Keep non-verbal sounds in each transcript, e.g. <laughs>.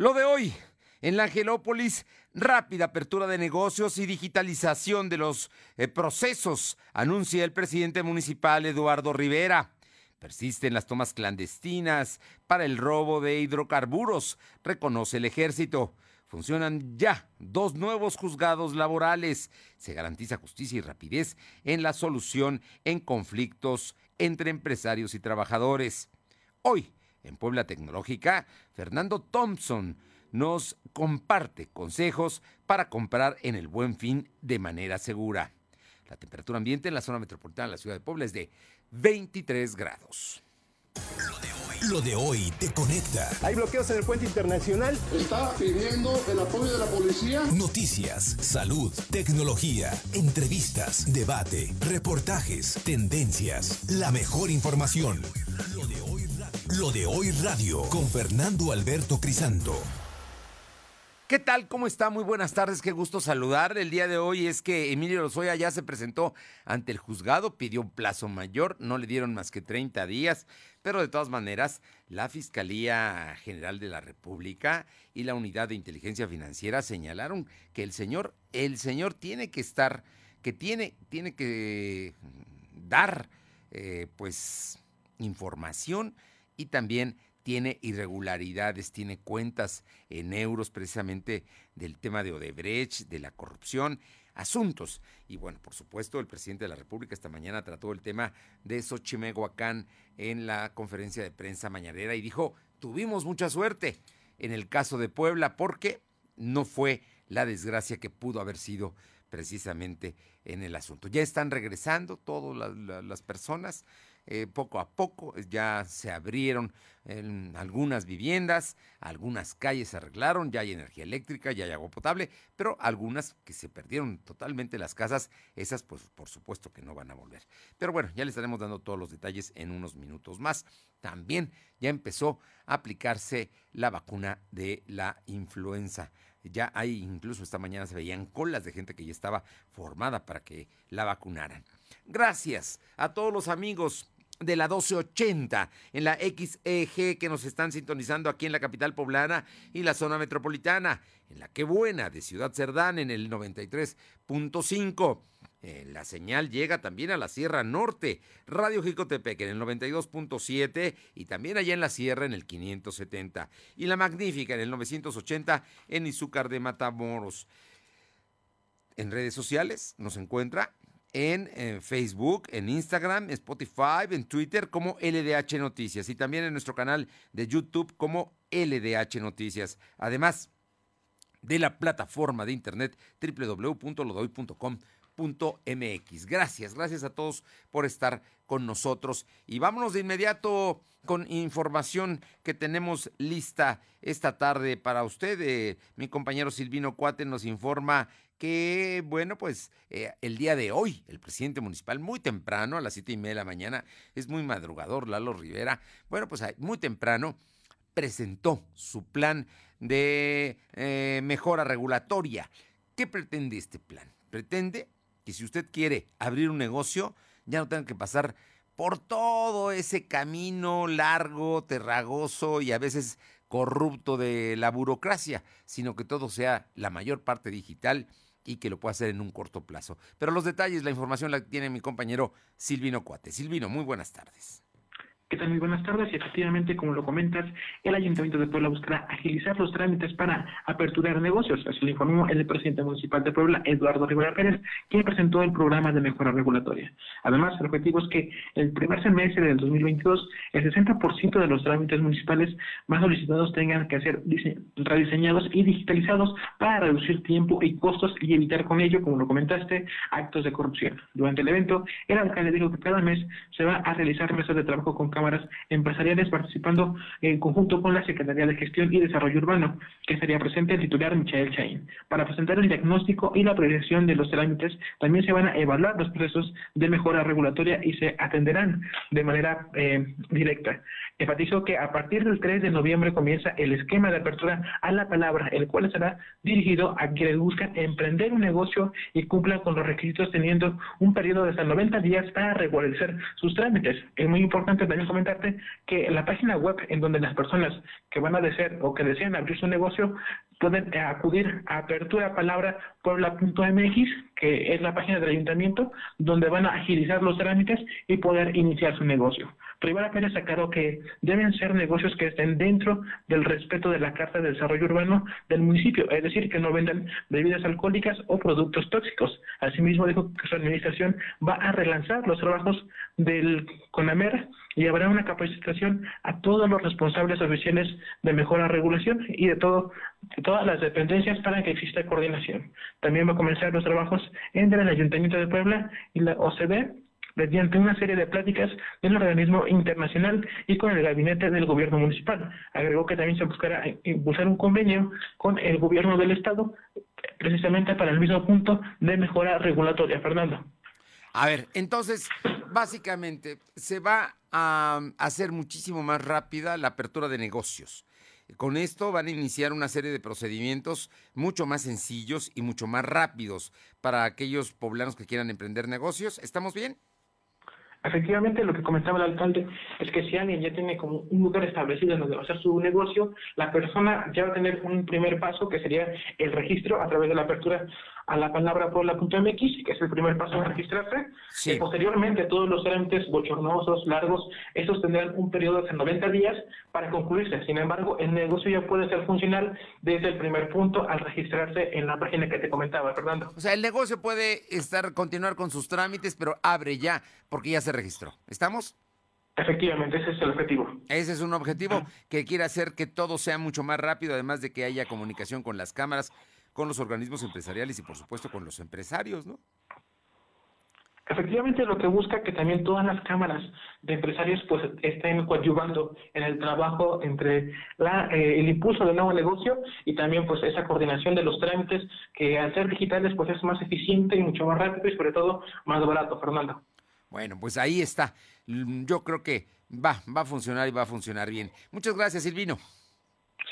Lo de hoy, en la Angelópolis, rápida apertura de negocios y digitalización de los eh, procesos, anuncia el presidente municipal Eduardo Rivera. Persisten las tomas clandestinas para el robo de hidrocarburos, reconoce el ejército. Funcionan ya dos nuevos juzgados laborales. Se garantiza justicia y rapidez en la solución en conflictos entre empresarios y trabajadores. Hoy, en Puebla Tecnológica, Fernando Thompson nos comparte consejos para comprar en el buen fin de manera segura. La temperatura ambiente en la zona metropolitana de la ciudad de Puebla es de 23 grados. Lo de hoy te conecta. Hay bloqueos en el puente internacional. Está pidiendo el apoyo de la policía. Noticias, salud, tecnología, entrevistas, debate, reportajes, tendencias, la mejor información. Lo de hoy Lo de hoy radio con Fernando Alberto Crisanto. ¿Qué tal? ¿Cómo está? Muy buenas tardes, qué gusto saludar. El día de hoy es que Emilio Lozoya ya se presentó ante el juzgado, pidió un plazo mayor, no le dieron más que 30 días, pero de todas maneras, la Fiscalía General de la República y la Unidad de Inteligencia Financiera señalaron que el señor, el señor tiene que estar, que tiene, tiene que dar, eh, pues, información y también tiene irregularidades, tiene cuentas en euros precisamente del tema de Odebrecht, de la corrupción, asuntos. Y bueno, por supuesto, el presidente de la República esta mañana trató el tema de Xochimehuacán en la conferencia de prensa mañanera y dijo, tuvimos mucha suerte en el caso de Puebla porque no fue la desgracia que pudo haber sido precisamente en el asunto. Ya están regresando todas las personas eh, poco a poco ya se abrieron algunas viviendas, algunas calles se arreglaron, ya hay energía eléctrica, ya hay agua potable, pero algunas que se perdieron totalmente las casas, esas pues por supuesto que no van a volver. Pero bueno, ya les estaremos dando todos los detalles en unos minutos más. También ya empezó a aplicarse la vacuna de la influenza. Ya hay, incluso esta mañana se veían colas de gente que ya estaba formada para que la vacunaran. Gracias a todos los amigos de la 1280 en la XEG que nos están sintonizando aquí en la capital poblana y la zona metropolitana, en la que buena de Ciudad Cerdán en el 93.5. Eh, la señal llega también a la Sierra Norte, Radio Jicotepec en el 92.7 y también allá en la Sierra en el 570 y la Magnífica en el 980 en Izúcar de Matamoros. En redes sociales nos encuentra en, Facebook, en Instagram, Spotify, en Twitter como LDH Noticias y también en nuestro canal de YouTube como LDH Noticias. Además de la plataforma de internet www.lodoy.com.mx. Gracias, gracias a todos por estar con nosotros y vámonos de inmediato con información que tenemos lista esta tarde para usted. Eh, mi compañero Silvino Cuate nos informa que, bueno, pues eh, el día de hoy, el presidente municipal, muy temprano, a las siete y media de la mañana, es muy madrugador, Lalo Rivera, bueno, pues muy temprano presentó su plan de eh, mejora regulatoria. ¿Qué pretende este plan? Pretende que si usted quiere abrir un negocio, ya no tenga que pasar por todo ese camino largo, terragoso y a veces corrupto de la burocracia, sino que todo sea la mayor parte digital y que lo pueda hacer en un corto plazo. Pero los detalles, la información la tiene mi compañero Silvino Cuate. Silvino, muy buenas tardes. ¿Qué tal? Muy buenas tardes. Y efectivamente, como lo comentas, el Ayuntamiento de Puebla buscará agilizar los trámites para aperturar negocios. Así lo informó el presidente municipal de Puebla, Eduardo Rivera Pérez, quien presentó el programa de mejora regulatoria. Además, el objetivo es que el primer semestre del 2022, el 60% de los trámites municipales más solicitados tengan que ser rediseñados y digitalizados para reducir tiempo y costos y evitar con ello, como lo comentaste, actos de corrupción. Durante el evento, el alcalde dijo que cada mes se va a realizar mesas de trabajo con cámaras empresariales participando en conjunto con la Secretaría de Gestión y Desarrollo Urbano, que estaría presente el titular Michael Chain. Para presentar el diagnóstico y la proyección de los trámites, también se van a evaluar los procesos de mejora regulatoria y se atenderán de manera eh, directa. Enfatizó que a partir del 3 de noviembre comienza el esquema de apertura a la palabra, el cual estará dirigido a quienes buscan emprender un negocio y cumplan con los requisitos teniendo un periodo de hasta 90 días para regularizar sus trámites. Es muy importante también comentarte que la página web en donde las personas que van a desear o que desean abrir su negocio pueden acudir a aperturapalabra.puebla.mx, que es la página del ayuntamiento, donde van a agilizar los trámites y poder iniciar su negocio. Rivera Pérez aclaró que deben ser negocios que estén dentro del respeto de la Carta de Desarrollo Urbano del municipio, es decir, que no vendan bebidas alcohólicas o productos tóxicos. Asimismo, dijo que su administración va a relanzar los trabajos del CONAMER y habrá una capacitación a todos los responsables oficiales de mejora regulación y de todo de todas las dependencias para que exista coordinación. También va a comenzar los trabajos entre el Ayuntamiento de Puebla y la OCDE mediante una serie de pláticas del organismo internacional y con el gabinete del gobierno municipal. Agregó que también se buscará impulsar un convenio con el gobierno del estado precisamente para el mismo punto de mejora regulatoria. Fernando. A ver, entonces, básicamente, se va a hacer muchísimo más rápida la apertura de negocios. Con esto van a iniciar una serie de procedimientos mucho más sencillos y mucho más rápidos para aquellos poblanos que quieran emprender negocios. ¿Estamos bien? Efectivamente, lo que comentaba el alcalde es que si alguien ya tiene como un lugar establecido en donde va a hacer su negocio, la persona ya va a tener un primer paso que sería el registro a través de la apertura a la palabra puebla.mx, que es el primer paso a registrarse. Y posteriormente, todos los trámites bochornosos, largos, esos tendrán un periodo de 90 días para concluirse. Sin embargo, el negocio ya puede ser funcional desde el primer punto al registrarse en la página que te comentaba, Fernando. O sea, el negocio puede estar continuar con sus trámites, pero abre ya, porque ya se registró. ¿Estamos? Efectivamente, ese es el objetivo. Ese es un objetivo que quiere hacer que todo sea mucho más rápido, además de que haya comunicación con las cámaras con los organismos empresariales y por supuesto con los empresarios, ¿no? Efectivamente, lo que busca que también todas las cámaras de empresarios pues estén coadyuvando en el trabajo entre la, eh, el impulso del nuevo negocio y también pues esa coordinación de los trámites que al ser digitales pues es más eficiente y mucho más rápido y sobre todo más barato, Fernando. Bueno, pues ahí está. Yo creo que va, va a funcionar y va a funcionar bien. Muchas gracias, Silvino.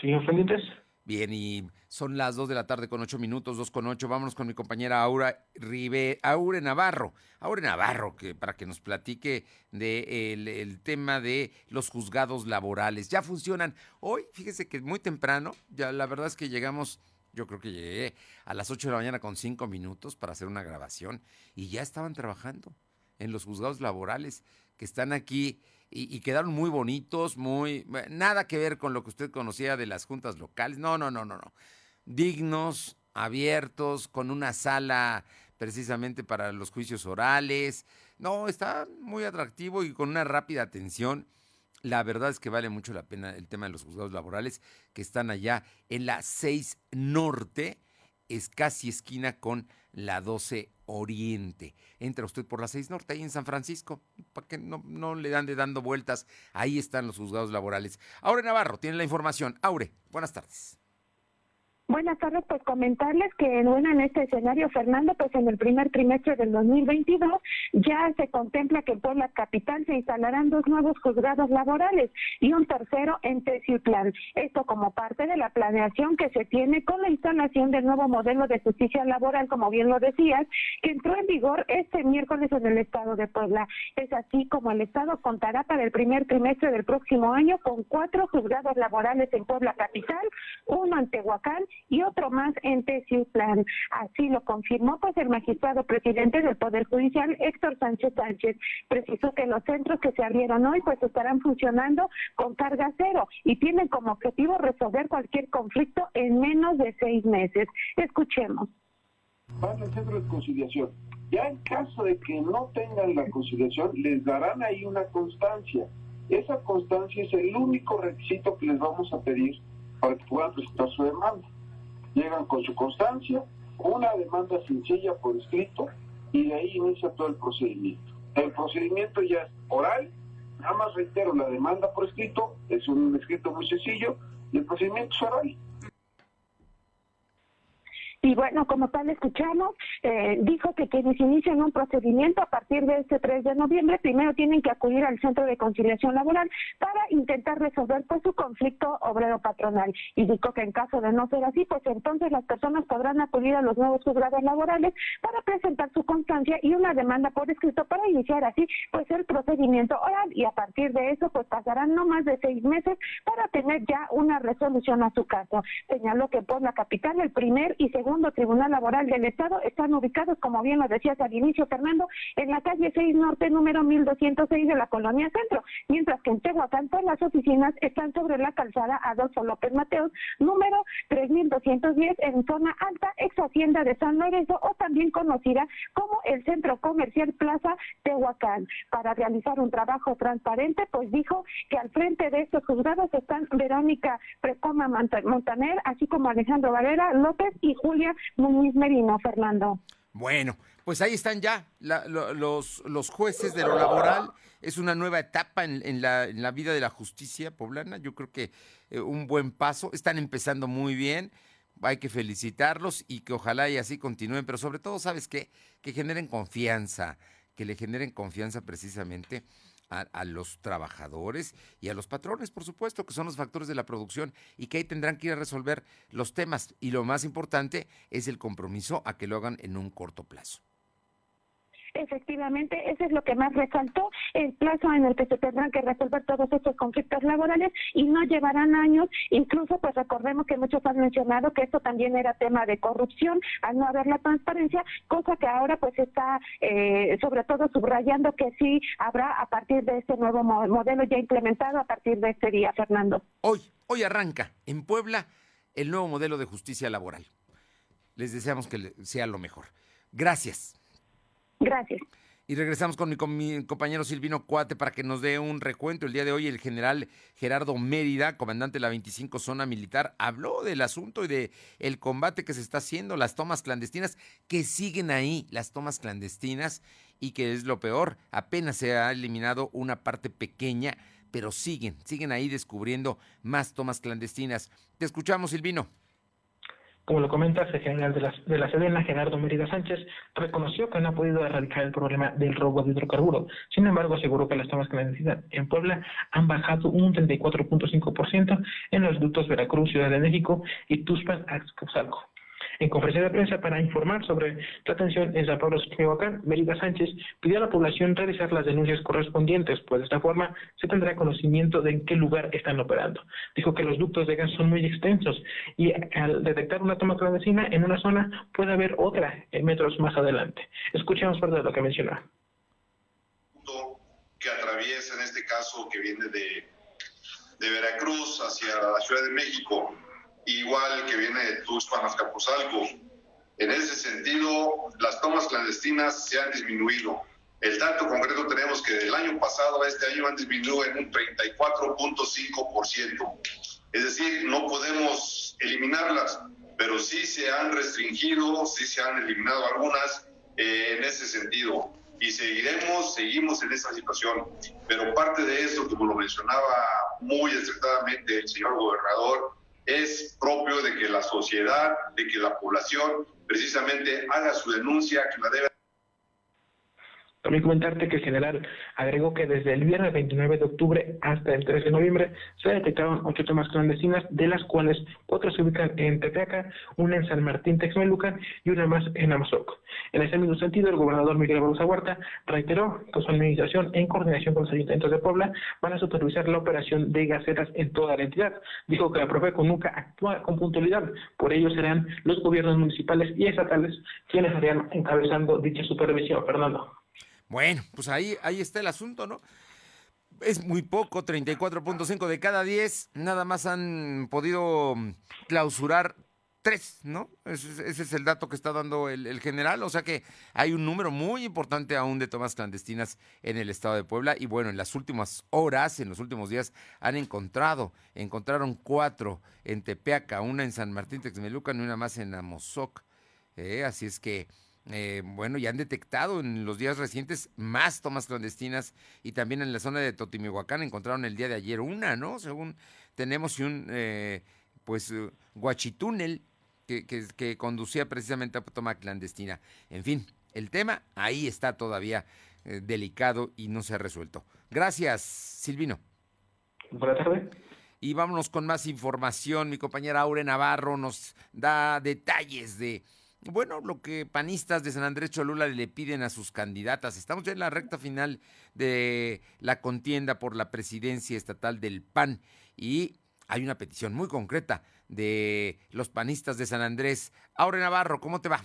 Sí, pendientes. Bien, y son las 2 de la tarde con 8 minutos, 2 con 8. Vámonos con mi compañera Aura Ribe, Aure Navarro. Aure Navarro, que para que nos platique de el, tema de los juzgados laborales. Ya funcionan. Hoy, fíjese que muy temprano, ya la verdad es que llegamos, yo creo que llegué a las 8 de la mañana con 5 minutos para hacer una grabación y ya estaban trabajando en los juzgados laborales que están aquí y, quedaron muy bonitos, muy nada que ver con lo que usted conocía de las juntas locales. No, no, no, no, no. Dignos, abiertos, con una sala precisamente para los juicios orales. No, está muy atractivo y con una rápida atención. La verdad es que vale mucho la pena el tema de los juzgados laborales que están allá en la 6 Norte, es casi esquina con la 12 Oriente. Entra usted por la 6 Norte, ahí en San Francisco, para que no, no le dan de dando vueltas. Ahí están los juzgados laborales. Aure Navarro tiene la información. Aure, buenas tardes. Buenas tardes, pues comentarles que bueno, en este escenario, Fernando, pues en el primer trimestre del 2022 ya se contempla que en Puebla Capital se instalarán dos nuevos juzgados laborales y un tercero en Teciutlán. Esto como parte de la planeación que se tiene con la instalación del nuevo modelo de justicia laboral, como bien lo decías, que entró en vigor este miércoles en el estado de Puebla. Es así como el estado contará para el primer trimestre del próximo año con cuatro juzgados laborales en Puebla Capital, uno en Tehuacán y otro más en Teciutlán. Así lo confirmó pues el magistrado presidente del Poder Judicial, Héctor Sánchez Sánchez. Precisó que los centros que se abrieron hoy pues estarán funcionando con carga cero y tienen como objetivo resolver cualquier conflicto en menos de seis meses. Escuchemos. Van al centro de conciliación. Ya en caso de que no tengan la conciliación, les darán ahí una constancia. Esa constancia es el único requisito que les vamos a pedir para que puedan presentar su demanda llegan con su constancia, una demanda sencilla por escrito y de ahí inicia todo el procedimiento. El procedimiento ya es oral, nada más reitero, la demanda por escrito es un escrito muy sencillo y el procedimiento es oral. Y bueno, como tal escuchamos, eh, dijo que quienes inician un procedimiento a partir de este 3 de noviembre, primero tienen que acudir al Centro de Conciliación Laboral para intentar resolver pues su conflicto obrero patronal. Y dijo que en caso de no ser así, pues entonces las personas podrán acudir a los nuevos juzgados laborales para presentar su constancia y una demanda por escrito para iniciar así pues el procedimiento oral y a partir de eso pues pasarán no más de seis meses para tener ya una resolución a su caso. Señaló que por la capital el primer y segundo Tribunal Laboral del Estado están ubicados, como bien lo decías al inicio, Fernando, en la calle 6 Norte, número 1206 de la Colonia Centro, mientras que en Tehuacán las oficinas están sobre la calzada Adolfo López Mateos, número 3210 en zona alta, ex Hacienda de San Lorenzo o también conocida como el Centro Comercial Plaza Tehuacán. Para realizar un trabajo transparente, pues dijo que al frente de estos juzgados están Verónica Precoma Montaner, así como Alejandro Valera López y Julia Muñiz Merino, Fernando. Bueno, pues ahí están ya los, los jueces de lo laboral. Es una nueva etapa en, la, en, la, vida de la justicia poblana. Yo creo que eh, un buen paso. Están empezando muy bien. Hay que felicitarlos y que ojalá y así continúen. Pero sobre todo, ¿sabes qué? Que generen confianza. Que le generen confianza precisamente a, los trabajadores y a los patrones, por supuesto, que son los factores de la producción y que ahí tendrán que ir a resolver los temas. Y lo más importante es el compromiso a que lo hagan en un corto plazo. Efectivamente, eso es lo que más resaltó, el plazo en el que se tendrán que resolver todos estos conflictos laborales y no llevarán años, incluso pues recordemos que muchos han mencionado que esto también era tema de corrupción al no haber la transparencia, cosa que ahora pues está eh, sobre todo subrayando que sí habrá a partir de este nuevo modelo ya implementado a partir de este día, Fernando. Hoy, hoy arranca en Puebla el nuevo modelo de justicia laboral. Les deseamos que sea lo mejor. Gracias. Gracias. Y regresamos con mi, compañero Silvino Cuate para que nos dé un recuento. El día de hoy el general Gerardo Mérida, comandante de la 25 Zona Militar, habló del asunto y de el combate que se está haciendo, las tomas clandestinas, que siguen ahí, las tomas clandestinas, y que es lo peor, apenas se ha eliminado una parte pequeña, pero siguen, siguen ahí descubriendo más tomas clandestinas. Te escuchamos, Silvino. Como lo comentas, el general de la, de la Sedena, Gerardo Mérida Sánchez, reconoció que no ha podido erradicar el problema del robo de hidrocarburo. Sin embargo, aseguró que las tomas clandestinas en Puebla han bajado un 34.5% en los ductos Veracruz, Ciudad de México y Tuspan, Axcosalco. En conferencia de prensa para informar sobre la atención en San Pablo Michoacán, Mérida Sánchez pidió a la población realizar las denuncias correspondientes, pues de esta forma se tendrá conocimiento de en qué lugar están operando. Dijo que los ductos de gas son muy extensos y al detectar una toma clandestina en una zona puede haber otra en metros más adelante. Escuchemos parte de lo que mencionó. Que atraviesa en este caso que viene de, de Veracruz hacia la Ciudad de México igual que viene de Tuxpan Azcapotzalco. En ese sentido, las tomas clandestinas se han disminuido. El dato concreto tenemos que del año pasado a este año han disminuido en un 34.5%. Es decir, no podemos eliminarlas, pero sí se han restringido, sí se han eliminado algunas eh, en ese sentido. Y seguiremos, seguimos en esa situación. Pero parte de eso, como lo mencionaba muy acertadamente el señor gobernador, es propio de que la sociedad, de que la población precisamente haga su denuncia, que la debe también comentarte que el general agregó que desde el viernes 29 de octubre hasta el 13 de noviembre se detectaron ocho tomas clandestinas, de las cuales cuatro se ubican en Tepeaca, una en San Martín Texmelucan y una más en Amazoc. En ese mismo sentido, el gobernador Miguel Barroso Huerta reiteró que su administración, en coordinación con los ayuntamientos de Puebla, van a supervisar la operación de gacetas en toda la entidad. Dijo que la Profeco nunca actúa con puntualidad, por ello serán los gobiernos municipales y estatales quienes estarían encabezando dicha supervisión. Fernando. Bueno, pues ahí, ahí está el asunto, ¿no? Es muy poco, 34.5 de cada 10, nada más han podido clausurar tres, ¿no? Ese, es el dato que está dando el, general, o sea que hay un número muy importante aún de tomas clandestinas en el estado de Puebla y bueno, en las últimas horas, en los últimos días, han encontrado, encontraron cuatro en Tepeaca, una en San Martín Texmelucan y una más en Amozoc, ¿eh? así es que eh, bueno, ya han detectado en los días recientes más tomas clandestinas y también en la zona de Totimihuacán encontraron el día de ayer una, ¿no? Según tenemos un, eh, pues, eh, guachitúnel que, que conducía precisamente a toma clandestina. En fin, el tema ahí está todavía eh, delicado y no se ha resuelto. Gracias, Silvino. Buenas tardes. Y vámonos con más información. Mi compañera Aure Navarro nos da detalles de, bueno, lo que panistas de San Andrés Cholula le piden a sus candidatas. Estamos ya en la recta final de la contienda por la presidencia estatal del PAN y hay una petición muy concreta de los panistas de San Andrés. Aure Navarro, ¿cómo te va?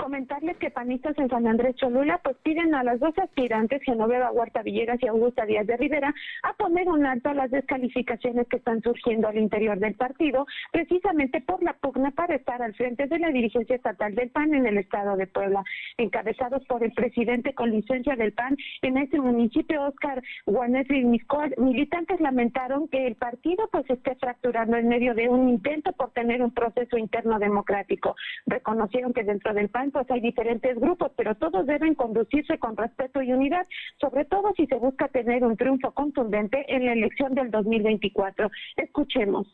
Comentarles que panistas en San Andrés Cholula pues piden a las dos aspirantes, Genoveva Huerta Villegas y Augusta Díaz de Rivera, a poner un alto a las descalificaciones que están surgiendo al interior del partido, precisamente por la pugna para estar al frente de la dirigencia estatal del PAN en el estado de Puebla, encabezados por el presidente con licencia del PAN en ese municipio, Oscar Guanetri Miscoal. Militantes lamentaron que el partido pues esté fracturando en medio de un intento por tener un proceso interno democrático. Reconocieron que dentro del PAN pues hay diferentes grupos, pero todos deben conducirse con respeto y unidad, sobre todo si se busca tener un triunfo contundente en la elección del 2024. Escuchemos.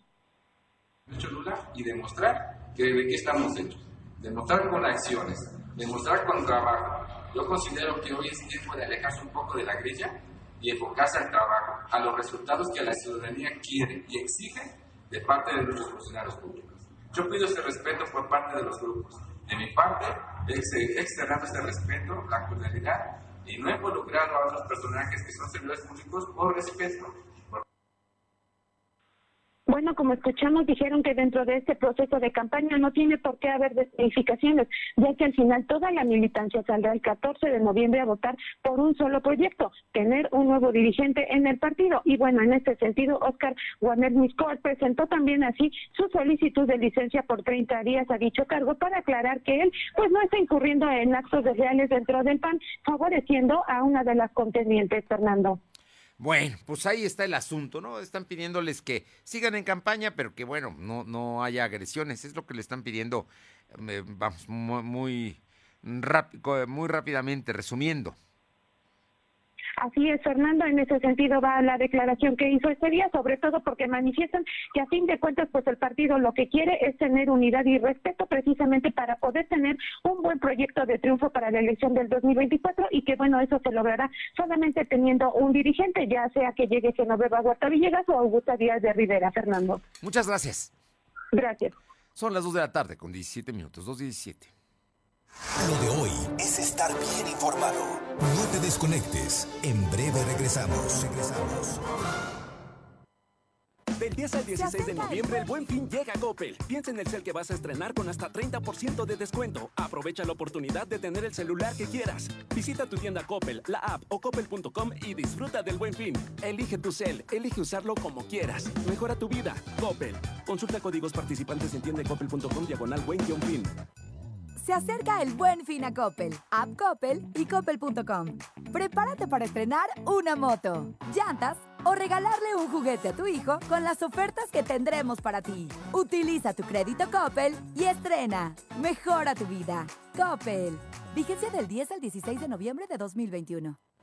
y demostrar que estamos hechos, demostrar con acciones, demostrar con trabajo. Yo considero que hoy es tiempo de alejarse un poco de la grilla y enfocarse al trabajo, a los resultados que la ciudadanía quiere y exige de parte de nuestros funcionarios públicos. Yo pido ese respeto por parte de los grupos, de mi parte, he externado ese respeto, la cordialidad y no he involucrado a otros personajes que son servidores públicos por respeto, bueno, como escuchamos, dijeron que dentro de este proceso de campaña no tiene por qué haber descalificaciones, ya que al final toda la militancia saldrá el 14 de noviembre a votar por un solo proyecto, tener un nuevo dirigente en el partido. Y bueno, en este sentido, Oscar Warner Miscoal presentó también así su solicitud de licencia por 30 días a dicho cargo para aclarar que él pues no está incurriendo en actos desleales dentro del PAN, favoreciendo a una de las contendientes, Fernando. Bueno, pues ahí está el asunto, ¿no? Están pidiéndoles que sigan en campaña, pero que bueno, no, no haya agresiones. Es lo que le están pidiendo, eh, vamos, muy, muy, muy rápidamente, resumiendo. Así es, Fernando, en ese sentido va la declaración que hizo este día, sobre todo porque manifiestan que a fin de cuentas, pues el partido lo que quiere es tener unidad y respeto precisamente para poder tener un buen proyecto de triunfo para la elección del 2024 y que bueno, eso se logrará solamente teniendo un dirigente, ya sea que llegue Genoveva Huerta Villegas o Augusta Díaz de Rivera, Fernando. Muchas gracias. Gracias. Son las 2 de la tarde con 17 minutos, 2.17. Lo de hoy es estar bien informado. No te desconectes. En breve regresamos. Regresamos. Del 10 al 16 de noviembre, el buen fin llega a Coppel. Piensa en el cel que vas a estrenar con hasta 30% de descuento. Aprovecha la oportunidad de tener el celular que quieras. Visita tu tienda Coppel, la app o coppel.com y disfruta del buen fin. Elige tu cel, elige usarlo como quieras. Mejora tu vida. Coppel. Consulta códigos participantes en tiendacoppel.com diagonal buen fin. Se acerca el buen fin a Coppel, App Coppel y Coppel.com. Prepárate para estrenar una moto, llantas o regalarle un juguete a tu hijo con las ofertas que tendremos para ti. Utiliza tu crédito Coppel y estrena. Mejora tu vida. Coppel. Vigencia del 10 al 16 de noviembre de 2021.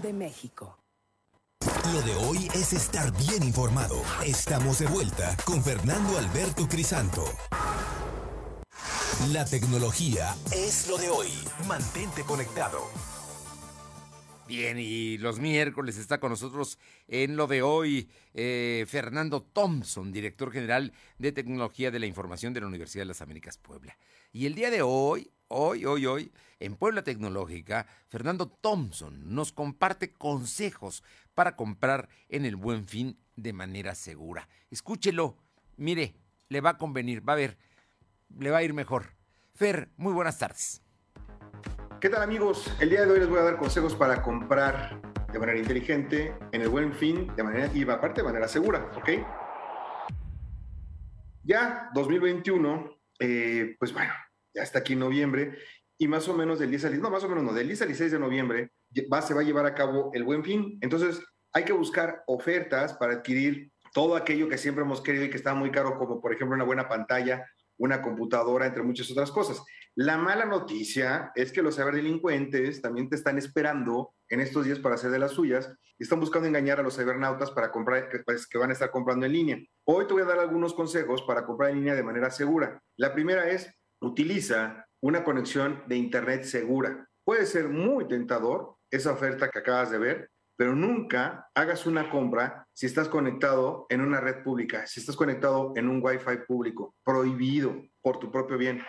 de México. Lo de hoy es estar bien informado. Estamos de vuelta con Fernando Alberto Crisanto. La tecnología es lo de hoy. Mantente conectado. Bien, y los miércoles está con nosotros en lo de hoy eh, Fernando Thompson, director general de Tecnología de la Información de la Universidad de las Américas Puebla. Y el día de hoy, hoy, hoy, hoy, en Puebla Tecnológica, Fernando Thompson nos comparte consejos para comprar en el buen fin de manera segura. Escúchelo, mire, le va a convenir, va a ver, le va a ir mejor. Fer, muy buenas tardes. ¿Qué tal amigos? El día de hoy les voy a dar consejos para comprar de manera inteligente, en el buen fin, de manera y aparte de manera segura, ¿ok? Ya 2021, eh, pues bueno, ya está aquí en noviembre y más o menos del 10 al no, más o menos no, del 10 al 16 de noviembre va, se va a llevar a cabo el buen fin. Entonces hay que buscar ofertas para adquirir todo aquello que siempre hemos querido y que está muy caro, como por ejemplo una buena pantalla, una computadora, entre muchas otras cosas. La mala noticia es que los ciberdelincuentes también te están esperando en estos días para hacer de las suyas y están buscando engañar a los cibernautas para comprar, pues, que van a estar comprando en línea. Hoy te voy a dar algunos consejos para comprar en línea de manera segura. La primera es, utiliza una conexión de Internet segura. Puede ser muy tentador esa oferta que acabas de ver, pero nunca hagas una compra si estás conectado en una red pública, si estás conectado en un Wi-Fi público, prohibido por tu propio bien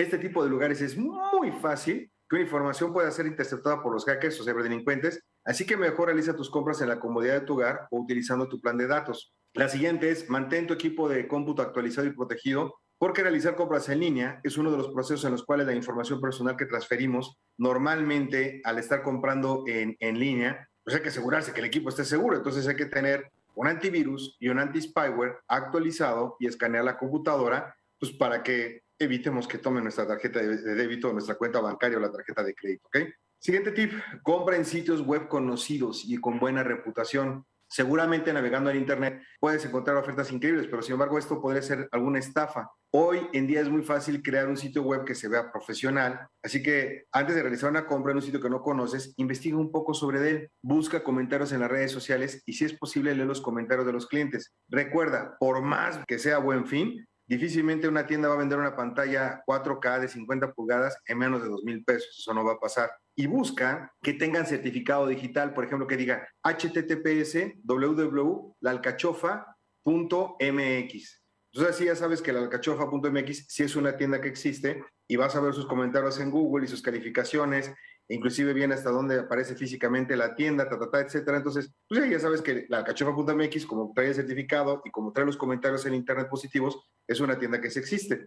este tipo de lugares es muy fácil que una información pueda ser interceptada por los hackers o ciberdelincuentes, así que mejor realiza tus compras en la comodidad de tu hogar o utilizando tu plan de datos. La siguiente es mantén tu equipo de cómputo actualizado y protegido porque realizar compras en línea es uno de los procesos en los cuales la información personal que transferimos normalmente al estar comprando en, en línea, pues hay que asegurarse que el equipo esté seguro, entonces hay que tener un antivirus y un anti-spyware actualizado y escanear la computadora, pues para que evitemos que tomen nuestra tarjeta de débito, nuestra cuenta bancaria o la tarjeta de crédito. ¿ok? Siguiente tip, compra en sitios web conocidos y con buena reputación. Seguramente navegando en Internet puedes encontrar ofertas increíbles, pero sin embargo esto podría ser alguna estafa. Hoy en día es muy fácil crear un sitio web que se vea profesional, así que antes de realizar una compra en un sitio que no conoces, investiga un poco sobre él, busca comentarios en las redes sociales y si es posible lee los comentarios de los clientes. Recuerda, por más que sea buen fin, Difícilmente una tienda va a vender una pantalla 4K de 50 pulgadas en menos de 2 mil pesos. Eso no va a pasar. Y busca que tengan certificado digital, por ejemplo, que diga https www.lalcachofa.mx. Entonces así ya sabes que la alcachofa.mx sí es una tienda que existe y vas a ver sus comentarios en Google y sus calificaciones inclusive viene hasta donde aparece físicamente la tienda, ta, ta, ta, etcétera. Entonces, pues ya sabes que la cachofa.mx, como trae el certificado y como trae los comentarios en internet positivos, es una tienda que se existe.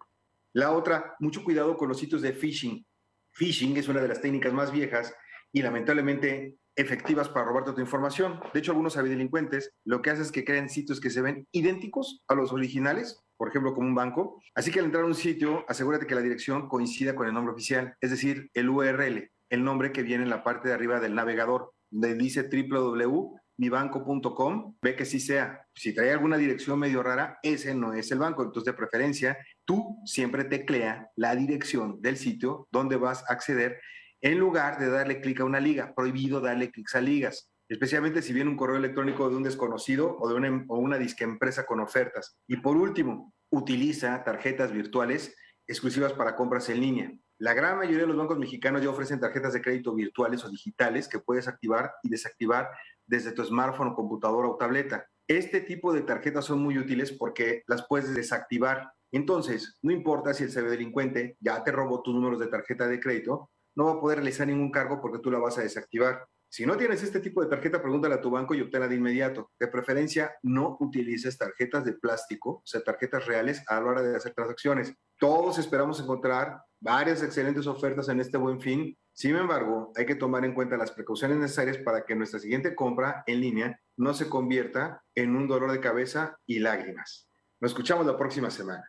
La otra, mucho cuidado con los sitios de phishing. Phishing es una de las técnicas más viejas y lamentablemente efectivas para robarte tu información. De hecho, algunos delincuentes lo que hacen es que crean sitios que se ven idénticos a los originales, por ejemplo, como un banco. Así que al entrar a un sitio, asegúrate que la dirección coincida con el nombre oficial, es decir, el URL el nombre que viene en la parte de arriba del navegador, donde dice www.mibanco.com, ve que sí sea. Si trae alguna dirección medio rara, ese no es el banco. Entonces, de preferencia, tú siempre teclea la dirección del sitio donde vas a acceder en lugar de darle clic a una liga. Prohibido darle clics a ligas especialmente si viene un correo electrónico de un desconocido o de una, em, una disque empresa con ofertas. Y por último, utiliza tarjetas virtuales exclusivas para compras en línea. La gran mayoría de los bancos mexicanos ya ofrecen tarjetas de crédito virtuales o digitales que puedes activar y desactivar desde tu smartphone, computadora o tableta. Este tipo de tarjetas son muy útiles porque las puedes desactivar. Entonces, no importa si el ciberdelincuente ya te robó tus números de tarjeta de crédito, no va a poder realizar ningún cargo porque tú la vas a desactivar. Si no tienes este tipo de tarjeta, pregúntale a tu banco y obténla de inmediato. De preferencia, no utilices tarjetas de plástico, o sea, tarjetas reales a la hora de hacer transacciones. Todos esperamos encontrar varias excelentes ofertas en este buen fin. Sin embargo, hay que tomar en cuenta las precauciones necesarias para que nuestra siguiente compra en línea no se convierta en un dolor de cabeza y lágrimas. Nos escuchamos la próxima semana.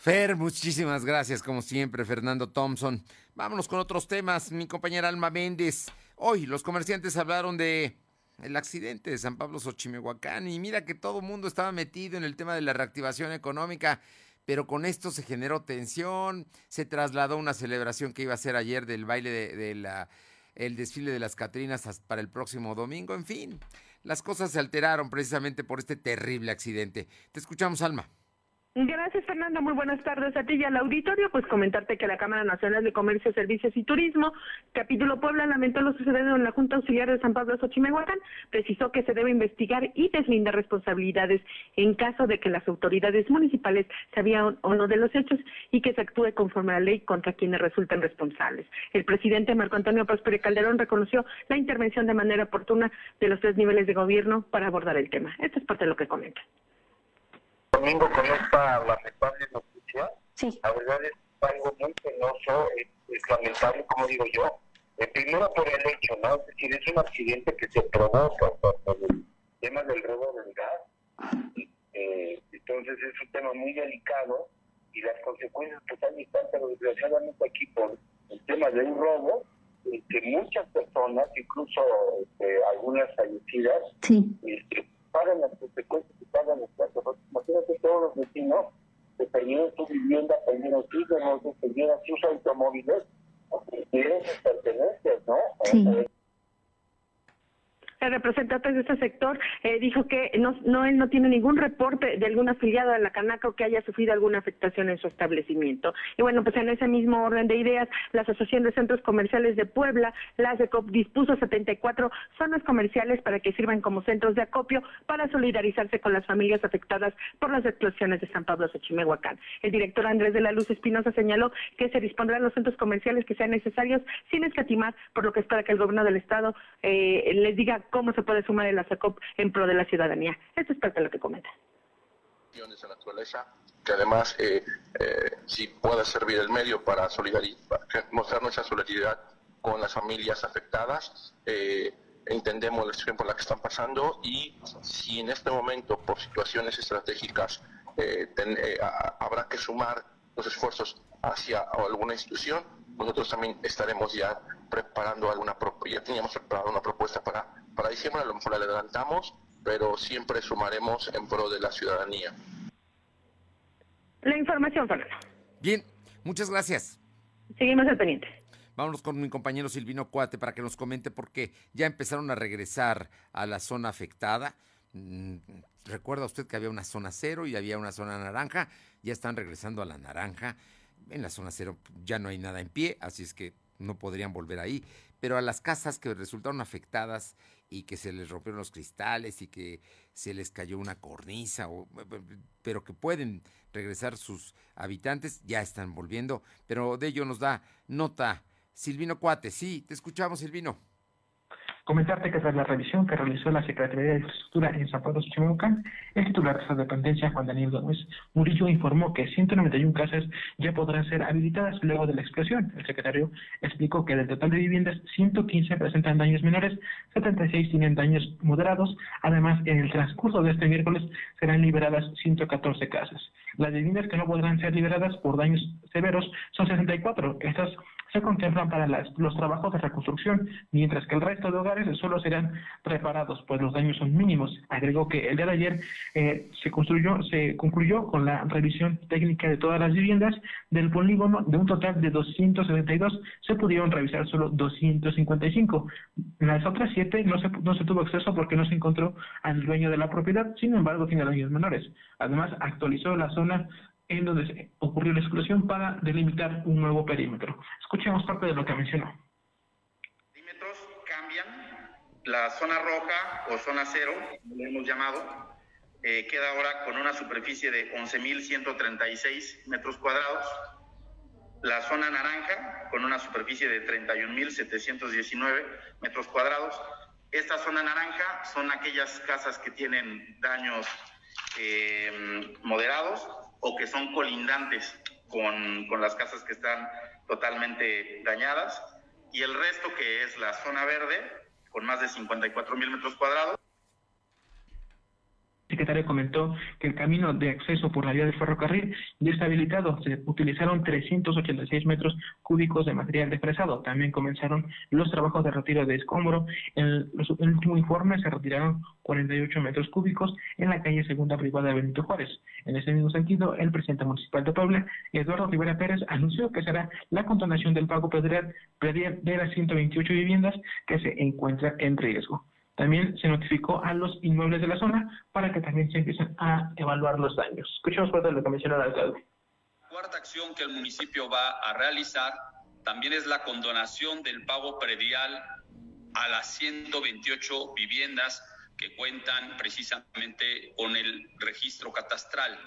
Fer, muchísimas gracias, como siempre, Fernando Thompson. Vámonos con otros temas. Mi compañera Alma Méndez. Hoy los comerciantes hablaron de el accidente de San Pablo Xochimehuacán y mira que todo el mundo estaba metido en el tema de la reactivación económica, pero con esto se generó tensión, se trasladó una celebración que iba a ser ayer del baile de, la el desfile de las Catrinas para el próximo domingo, en fin, las cosas se alteraron precisamente por este terrible accidente. Te escuchamos, Alma. Gracias, Fernando. Muy buenas tardes a ti y al auditorio. Pues comentarte que la Cámara Nacional de Comercio, Servicios y Turismo, capítulo Puebla, lamentó lo sucedido en la Junta Auxiliar de San Pablo Xochimehuacán. Precisó que se debe investigar y deslindar responsabilidades en caso de que las autoridades municipales sabían o no de los hechos y que se actúe conforme a la ley contra quienes resulten responsables. El presidente Marco Antonio Próspero Calderón reconoció la intervención de manera oportuna de los tres niveles de gobierno para abordar el tema. Esto es parte de lo que comenta domingo con esta lamentable noticia. La verdad es algo muy penoso, es, lamentable, como digo yo. Eh, primero por el hecho, ¿no? Es decir, es un accidente que se provoca por, el tema del robo del gas. Eh, entonces es un tema muy delicado y las consecuencias pues ahí están, pero desgraciadamente aquí por el tema de un robo, eh, que muchas personas, incluso este, algunas fallecidas, este, pagan las consecuencias y pagan los gastos. Imagínate todos los vecinos que perdieron su vivienda, perdieron sus negocios, perdieron sus automóviles, perdieron sus pertenencias, ¿no? Sí el representante de este sector eh, dijo que no, él no tiene ningún reporte de algún afiliado de la Canaco que haya sufrido alguna afectación en su establecimiento. Y bueno, pues en ese mismo orden de ideas, la Asociación de Centros Comerciales de Puebla, la ASECOP, dispuso 74 zonas comerciales para que sirvan como centros de acopio para solidarizarse con las familias afectadas por las explosiones de San Pablo Xochimehuacán. El director Andrés de la Luz Espinosa señaló que se dispondrán los centros comerciales que sean necesarios sin escatimar, por lo que espera que el gobierno del Estado eh, les diga cómo se puede sumar el ASACOP en pro de la ciudadanía. Esto es parte de lo que comenta. De naturaleza, que además eh, eh, si pueda servir el medio para, mostrar nuestra solidaridad con las familias afectadas, eh, entendemos la situación por la que están pasando y si en este momento por situaciones estratégicas habrá que sumar los esfuerzos hacia alguna institución, nosotros también estaremos ya preparando alguna ya teníamos preparado una propuesta para, para diciembre, a lo mejor la adelantamos, pero siempre sumaremos en pro de la ciudadanía. La información, Fernando. Bien, muchas gracias. Seguimos al pendiente. Vámonos con mi compañero Silvino Cuate para que nos comente porque ya empezaron a regresar a la zona afectada. Mm, recuerda usted que había una zona cero y había una zona naranja. Ya están regresando a la naranja. En la zona cero ya no hay nada en pie, así es que no podrían volver ahí, pero a las casas que resultaron afectadas y que se les rompieron los cristales y que se les cayó una cornisa, o, pero que pueden regresar sus habitantes, ya están volviendo, pero de ello nos da nota Silvino Cuate. Sí, te escuchamos, Silvino. Comentarte que tras la revisión que realizó la Secretaría de Infraestructura en San Pedro Chichimehuacán, el titular de esta dependencia, Juan Daniel Gómez Murillo, informó que 191 casas ya podrán ser habilitadas luego de la explosión. El secretario explicó que del total de viviendas, 115 presentan daños menores, 76 tienen daños moderados. Además, en el transcurso de este miércoles serán liberadas 114 casas. Las viviendas que no podrán ser liberadas por daños severos son 64. Estas se contemplan para los trabajos de reconstrucción, mientras que el resto de hogares solo serán reparados, pues los daños son mínimos. Agregó que el día de ayer eh, se construyó, se concluyó con la revisión técnica de todas las viviendas del polígono, de un total de 272, se pudieron revisar solo 255. Las otras siete no se, no se tuvo acceso porque no se encontró al dueño de la propiedad, sin embargo tiene daños menores. Además, actualizó la zona en donde ocurrió la explosión para delimitar un nuevo perímetro. Escuchemos parte de lo que mencionó. Perímetros cambian. La zona roja o zona cero, lo hemos llamado, eh, queda ahora con una superficie de 11.136 metros cuadrados. La zona naranja con una superficie de 31.719 metros cuadrados. Esta zona naranja son aquellas casas que tienen daños eh, moderados o que son colindantes con, con las casas que están totalmente dañadas. Y el resto, que es la zona verde, con más de 54 mil metros cuadrados, secretario comentó que el camino de acceso por la vía del ferrocarril ya está habilitado. Se utilizaron 386 metros cúbicos de material defresado. También comenzaron los trabajos de retiro de escombro. En el, último informe se retiraron 48 metros cúbicos en la calle Segunda Privada de Benito Juárez. En ese mismo sentido, el presidente municipal de Puebla, Eduardo Rivera Pérez, anunció que será la condonación del pago predial de las 128 viviendas que se encuentran en riesgo. También se notificó a los inmuebles de la zona para que también se empiecen a evaluar los daños. Escuchemos parte de lo que menciona el alcalde. Cuarta acción que el municipio va a realizar también es la condonación del pago predial a las 128 viviendas que cuentan precisamente con el registro catastral.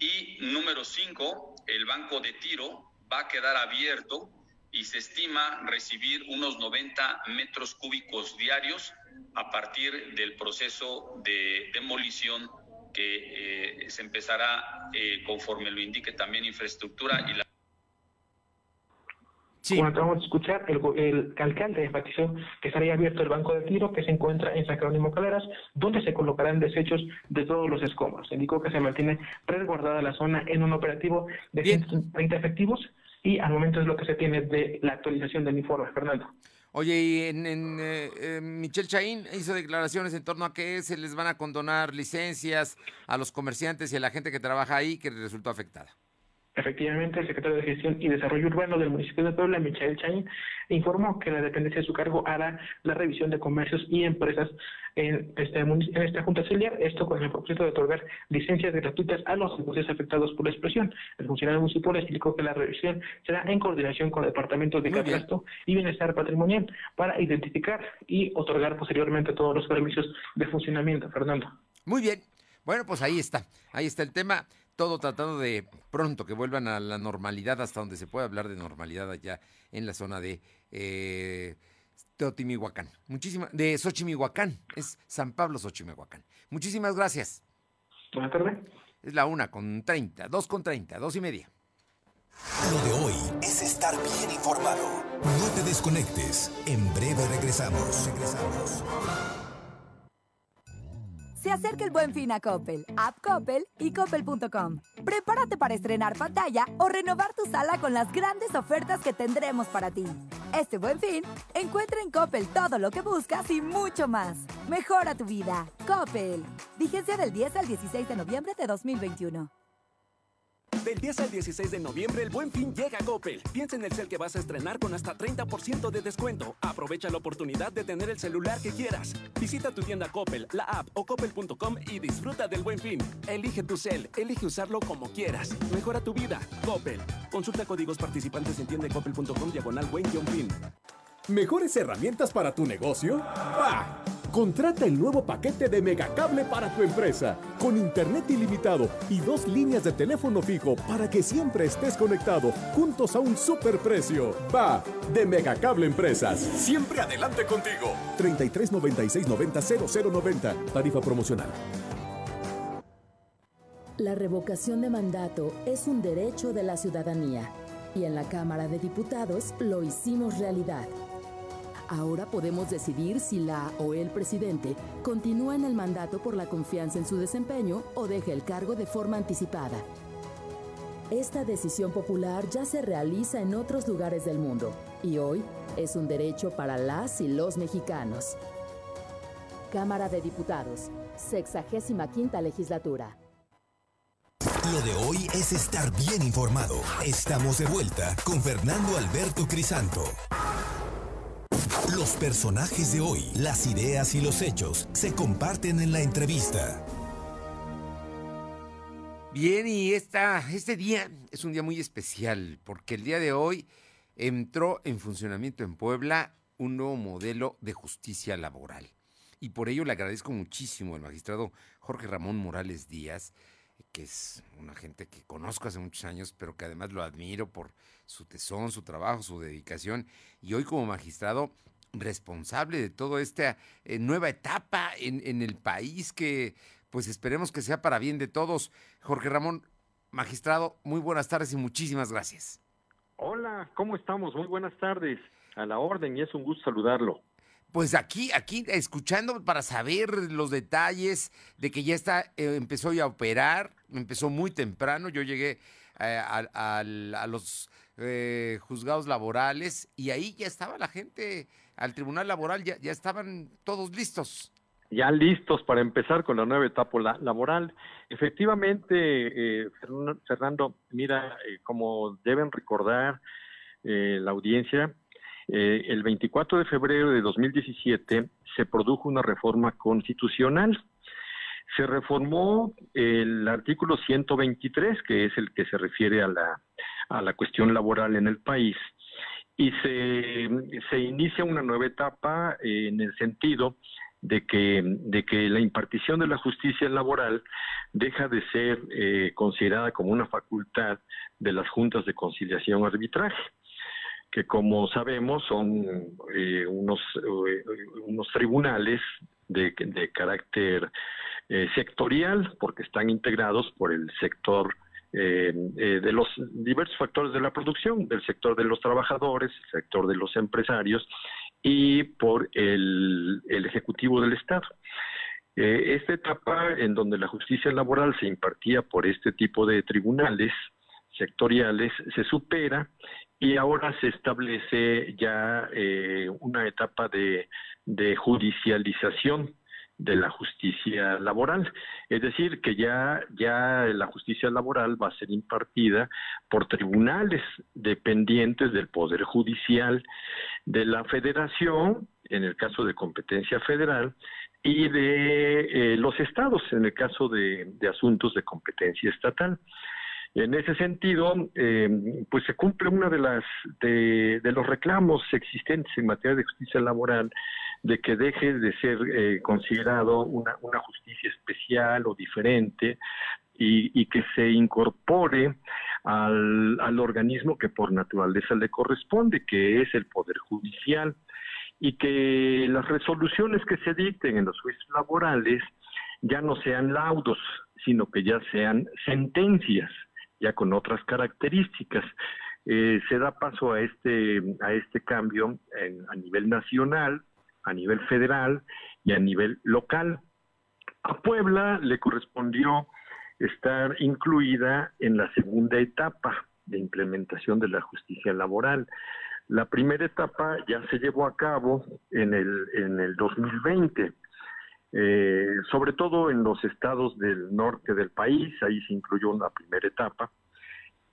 Y número 5, el banco de tiro va a quedar abierto y se estima recibir unos 90 metros cúbicos diarios a partir del proceso de demolición que eh, se empezará eh, conforme lo indique también infraestructura y la Sí. Como acabamos de escuchar, el, el, alcalde enfatizó que estaría abierto el banco de tiro que se encuentra en San Jerónimo Caleras, donde se colocarán desechos de todos los escombros. Indicó que se mantiene resguardada la zona en un operativo de 130 efectivos y al momento es lo que se tiene de la actualización del informe, Fernando. Oye, y en, en eh, Michelle Chaín hizo declaraciones en torno a que se les van a condonar licencias a los comerciantes y a la gente que trabaja ahí que resultó afectada. Efectivamente, el secretario de Gestión y Desarrollo Urbano del municipio de Puebla, Michael Chain, informó que la dependencia de su cargo hará la revisión de comercios y empresas en, este, en esta Junta Auxiliar, esto con el propósito de otorgar licencias gratuitas a los negocios afectados por la explosión. El funcionario municipal explicó que la revisión será en coordinación con el Departamento de Catastro y Bienestar Patrimonial para identificar y otorgar posteriormente todos los permisos de funcionamiento. Fernando. Muy bien. Bueno, pues ahí está. Ahí está el tema todo tratando de pronto que vuelvan a la normalidad hasta donde se puede hablar de normalidad allá en la zona de eh, Teotimihuacán. Muchísimas, de Xochimihuacán, es San Pablo Xochimihuacán. Muchísimas gracias. Buenas tardes. Es la una con treinta, dos con treinta, dos y media. Lo de hoy es estar bien informado. No te desconectes. En breve regresamos. Regresamos. Se acerca el buen fin a Coppel, App Coppel y Coppel.com. Prepárate para estrenar pantalla o renovar tu sala con las grandes ofertas que tendremos para ti. Este buen fin, encuentra en Coppel todo lo que buscas y mucho más. Mejora tu vida. Coppel. Vigencia del 10 al 16 de noviembre de 2021. Del 10 al 16 de noviembre, el buen fin llega a Coppel. Piensa en el cel que vas a estrenar con hasta 30% de descuento. Aprovecha la oportunidad de tener el celular que quieras. Visita tu tienda Coppel, la app o coppel.com y disfruta del buen fin. Elige tu cel, elige usarlo como quieras. Mejora tu vida. Coppel. Consulta códigos participantes en tiendacoppel.com diagonal buen fin. ¿Mejores herramientas para tu negocio? ¡Bah! Contrata el nuevo paquete de Megacable para tu empresa, con internet ilimitado y dos líneas de teléfono fijo para que siempre estés conectado, juntos a un superprecio. Va, de Megacable Empresas. Siempre adelante contigo. 33 96 90 0090. Tarifa promocional. La revocación de mandato es un derecho de la ciudadanía y en la Cámara de Diputados lo hicimos realidad. Ahora podemos decidir si la o el presidente continúa en el mandato por la confianza en su desempeño o deja el cargo de forma anticipada. Esta decisión popular ya se realiza en otros lugares del mundo y hoy es un derecho para las y los mexicanos. Cámara de Diputados, 65 legislatura. Lo de hoy es estar bien informado. Estamos de vuelta con Fernando Alberto Crisanto. Los personajes de hoy, las ideas y los hechos se comparten en la entrevista. Bien, y esta, este día es un día muy especial porque el día de hoy entró en funcionamiento en Puebla un nuevo modelo de justicia laboral. Y por ello le agradezco muchísimo al magistrado Jorge Ramón Morales Díaz, que es una gente que conozco hace muchos años, pero que además lo admiro por su tesón, su trabajo, su dedicación. Y hoy como magistrado responsable de toda esta eh, nueva etapa en, en, el país que pues esperemos que sea para bien de todos. Jorge Ramón, magistrado, muy buenas tardes y muchísimas gracias. Hola, ¿cómo estamos? Muy buenas tardes. A la orden y es un gusto saludarlo. Pues aquí, aquí escuchando para saber los detalles de que ya está, eh, empezó ya a operar, empezó muy temprano, yo llegué eh, a, a, los eh, juzgados laborales y ahí ya estaba la gente al tribunal laboral, ya, ya estaban todos listos. Ya listos para empezar con la nueva etapa laboral. Efectivamente, eh, Fernando, mira, eh, como deben recordar eh, la audiencia, el 24 de febrero de 2017 se produjo una reforma constitucional. Se reformó el artículo 123, que es el que se refiere a la, a la cuestión laboral en el país, y se, se inicia una nueva etapa en el sentido de que, de que la impartición de la justicia laboral deja de ser eh, considerada como una facultad de las juntas de conciliación arbitraje que como sabemos son eh, unos, eh, unos tribunales de, de carácter sectorial porque están integrados por el sector de los diversos factores de la producción, del sector de los trabajadores, el sector de los empresarios y por el, Ejecutivo del Estado. Eh, esta etapa en donde la justicia laboral se impartía por este tipo de tribunales sectoriales se supera y ahora se establece ya eh, una etapa de judicialización de la justicia laboral. Es decir, que ya, ya la justicia laboral va a ser impartida por tribunales dependientes del Poder Judicial de la Federación, en el caso de competencia federal, y de eh, los estados, en el caso de, asuntos de competencia estatal. En ese sentido, eh, pues se cumple una de las de, los reclamos existentes en materia de justicia laboral de que deje de ser eh, considerado una, una, justicia especial o diferente y, y que se incorpore al, al, organismo que por naturaleza le corresponde, que es el Poder Judicial, y que las resoluciones que se dicten en los juicios laborales ya no sean laudos, sino que ya sean sentencias, ya con otras características. Eh, se da paso a este, a este cambio a nivel nacional, a nivel federal y a nivel local. A Puebla le correspondió estar incluida en la segunda etapa de implementación de la justicia laboral. La primera etapa ya se llevó a cabo en el, en el 2020, eh, sobre todo en los estados del norte del país, ahí se incluyó la primera etapa,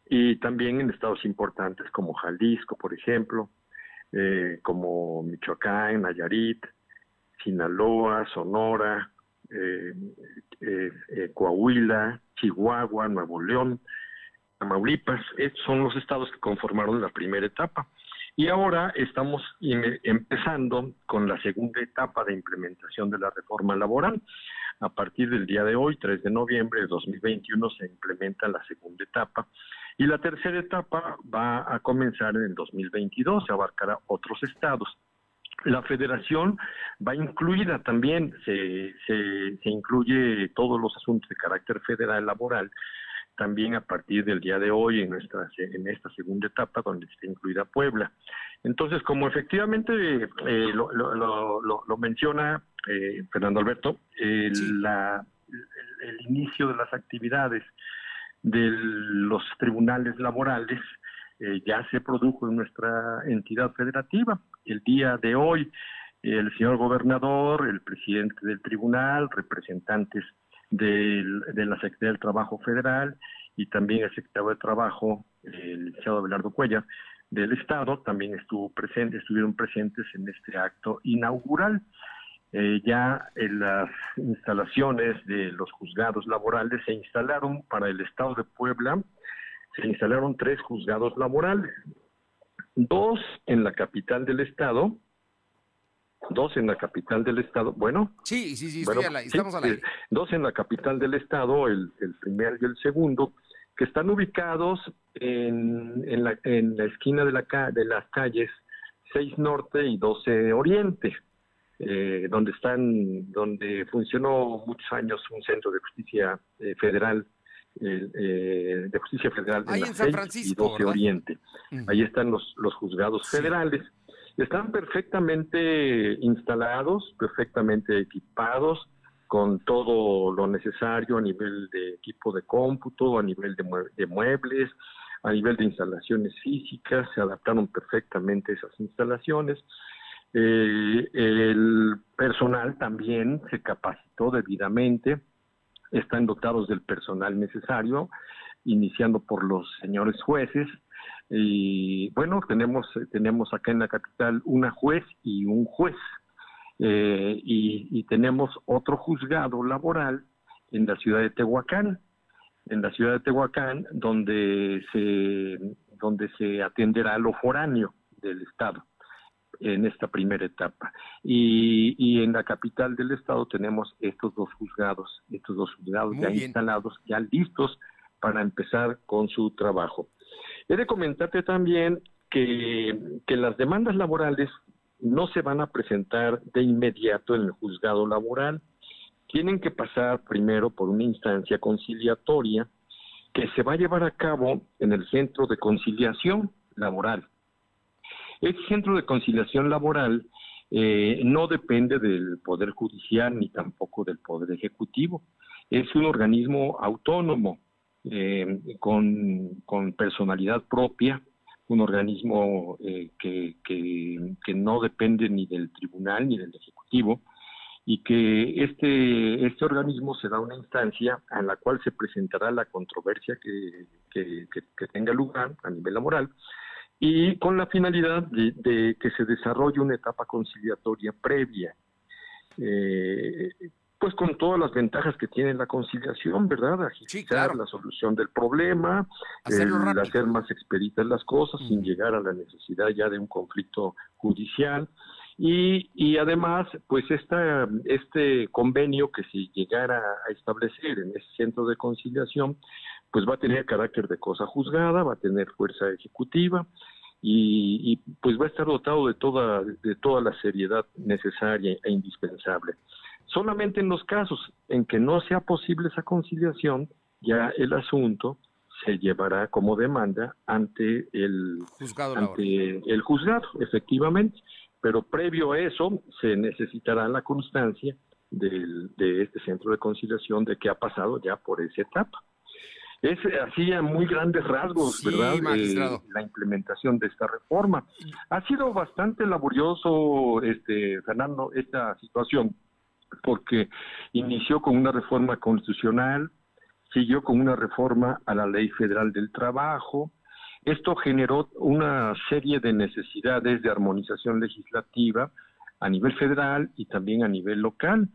y también en estados importantes como Jalisco, por ejemplo, eh, como Michoacán, Nayarit, Sinaloa, Sonora, eh, eh, Coahuila, Chihuahua, Nuevo León, Tamaulipas, son los estados que conformaron la primera etapa. Y ahora estamos empezando con la segunda etapa de implementación de la reforma laboral. A partir del día de hoy, 3 de noviembre de 2021, se implementa la segunda etapa y la tercera etapa va a comenzar en el 2022, se abarcará otros estados. La federación va incluida también, se, se, incluye todos los asuntos de carácter federal laboral, también a partir del día de hoy en, nuestra, en esta segunda etapa donde está incluida Puebla. Entonces, como efectivamente eh, lo, menciona eh, Fernando Alberto, la, el, inicio de las actividades de los tribunales laborales eh, ya se produjo en nuestra entidad federativa. El día de hoy, el señor gobernador, el presidente del tribunal, representantes del, de la Secretaría del Trabajo Federal y también el secretario de Trabajo, el licenciado Abelardo Cuella, del Estado, también estuvo presente, estuvieron presentes en este acto inaugural. Eh, ya en las instalaciones de los juzgados laborales se instalaron para el Estado de Puebla, se instalaron tres juzgados laborales, dos en la capital del Estado, dos en la capital del Estado, bueno. Sí, sí, sí, estamos a la... Eh, dos en la capital del Estado, el, el primer y el segundo, que están ubicados en, en, la, en la esquina de, la, de las calles 6 Norte y 12 Oriente. Eh, donde están, donde funcionó muchos años un centro de justicia eh, federal, eh, de justicia federal en, San Francisco, y 12 Oriente. Ahí están los, los juzgados federales. Están perfectamente instalados, perfectamente equipados, con todo lo necesario a nivel de equipo de cómputo, a nivel de, de muebles, a nivel de instalaciones físicas, se adaptaron perfectamente esas instalaciones. Eh, el personal también se capacitó debidamente, están dotados del personal necesario, iniciando por los señores jueces. Y bueno, tenemos, tenemos acá en la capital una juez y un juez. Eh, y, tenemos otro juzgado laboral en la ciudad de Tehuacán, en la ciudad de Tehuacán, donde se, donde se atenderá lo foráneo del Estado en esta primera etapa. Y, y, en la capital del estado tenemos estos dos juzgados, estos dos juzgados ya instalados, ya listos para empezar con su trabajo. He de comentarte también que, que las demandas laborales no se van a presentar de inmediato en el juzgado laboral, tienen que pasar primero por una instancia conciliatoria que se va a llevar a cabo en el Centro de Conciliación Laboral. El Centro de Conciliación Laboral eh, no depende del Poder Judicial ni tampoco del Poder Ejecutivo. Es un organismo autónomo eh, con, personalidad propia, un organismo eh, que, no depende ni del tribunal ni del Ejecutivo, y que este, este organismo será una instancia en la cual se presentará la controversia que tenga lugar a nivel laboral y con la finalidad de, que se desarrolle una etapa conciliatoria previa. Eh, pues con todas las ventajas que tiene la conciliación, ¿verdad? Agilizar la solución del problema, hacer más expeditas las cosas sin llegar a la necesidad ya de un conflicto judicial. Y, y además, pues esta, este convenio que se llegara a establecer en ese centro de conciliación, pues va a tener carácter de cosa juzgada, va a tener fuerza ejecutiva y, pues va a estar dotado de toda, de toda la seriedad necesaria e indispensable. Solamente en los casos en que no sea posible esa conciliación, ya el asunto se llevará como demanda ante el juzgado, ante el juzgado efectivamente. Pero previo a eso se necesitará la constancia del, de este centro de conciliación de que ha pasado ya por esa etapa. Es así a muy grandes rasgos, ¿verdad? Eh, la implementación de esta reforma. Ha sido bastante laborioso, este, Fernando, esta situación, porque inició con una reforma constitucional, siguió con una reforma a la Ley Federal del Trabajo. Esto generó una serie de necesidades de armonización legislativa a nivel federal y también a nivel local.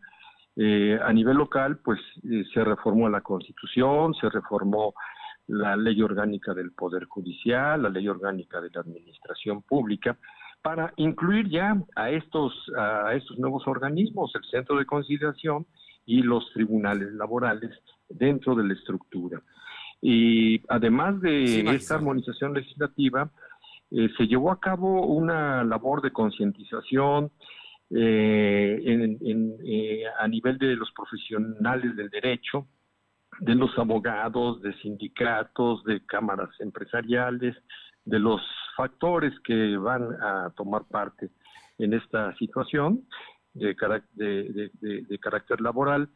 Eh, a nivel local, pues eh, se reformó la Constitución, se reformó la ley orgánica del Poder Judicial, la ley orgánica de la Administración Pública, para incluir ya a estos, a estos nuevos organismos, el Centro de Conciliación y los tribunales laborales dentro de la estructura. Y además de esta armonización legislativa, eh, se llevó a cabo una labor de concientización, eh, en, eh, a nivel de los profesionales del derecho, de los abogados, de sindicatos, de cámaras empresariales, de los factores que van a tomar parte en esta situación de, de, carácter laboral.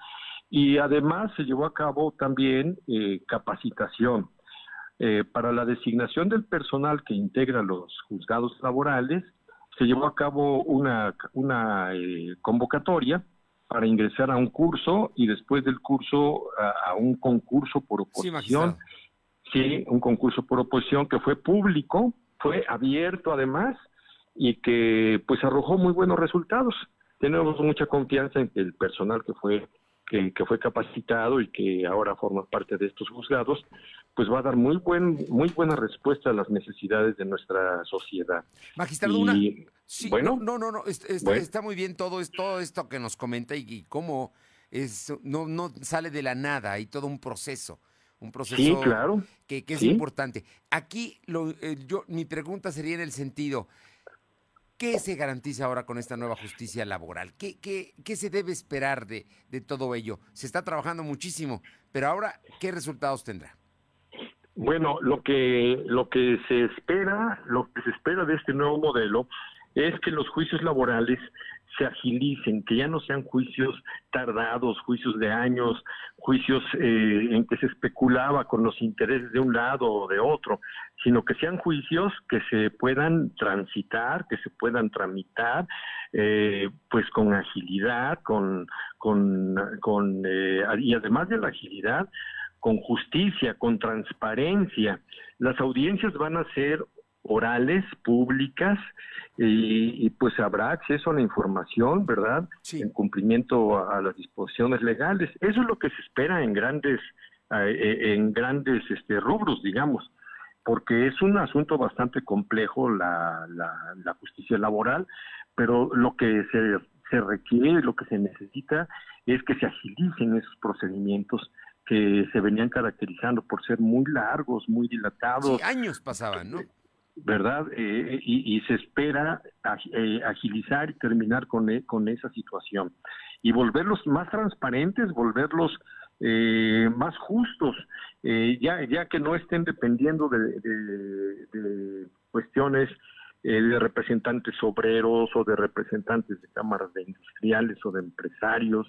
Y además se llevó a cabo también eh, capacitación eh, para la designación del personal que integra los juzgados laborales se llevó a cabo una, una eh, convocatoria para ingresar a un curso y después del curso a, un concurso por oposición. Sí, un concurso por oposición que fue público, fue abierto además y que pues arrojó muy buenos resultados. Tenemos mucha confianza en que el personal que fue que, que, fue capacitado y que ahora forma parte de estos juzgados, pues va a dar muy buen muy buena respuesta a las necesidades de nuestra sociedad. Magistrado, una bueno, no, no, no, está, muy bien todo, es, todo esto que nos comenta y, cómo es, no, no sale de la nada, hay todo un proceso, un proceso claro. que, es importante. Aquí lo, eh, yo, mi pregunta sería en el sentido, ¿qué se garantiza ahora con esta nueva justicia laboral? ¿Qué, qué, qué se debe esperar de, de todo ello? Se está trabajando muchísimo, pero ahora, ¿qué resultados tendrá? Bueno, lo que lo que se espera, lo que se espera de este nuevo modelo es que los juicios laborales se agilicen, que ya no sean juicios tardados, juicios de años, juicios eh, en que se especulaba con los intereses de un lado o de otro, sino que sean juicios que se puedan transitar, que se puedan tramitar, eh, pues con agilidad, con, con, con eh, y además de la agilidad, con justicia, con transparencia. Las audiencias van a ser orales, públicas, y, pues habrá acceso a la información, ¿verdad? En cumplimiento a, las disposiciones legales. Eso es lo que se espera en grandes, eh, en grandes este, rubros, digamos, porque es un asunto bastante complejo la, la, justicia laboral, pero lo que se, se requiere, lo que se necesita es que se agilicen esos procedimientos que se venían caracterizando por ser muy largos, muy dilatados. Sí, años pasaban, ¿no? ¿Verdad? Eh, y, se espera eh, agilizar y terminar con, e, con esa situación. Y volverlos más transparentes, volverlos eh, más justos, ya, ya que no estén dependiendo de, de cuestiones de representantes obreros o de representantes de cámaras de industriales o de empresarios,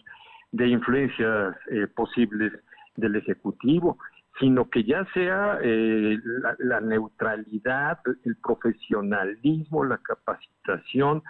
de influencias posibles del Ejecutivo sino que ya sea eh, la, neutralidad, el profesionalismo, la capacitación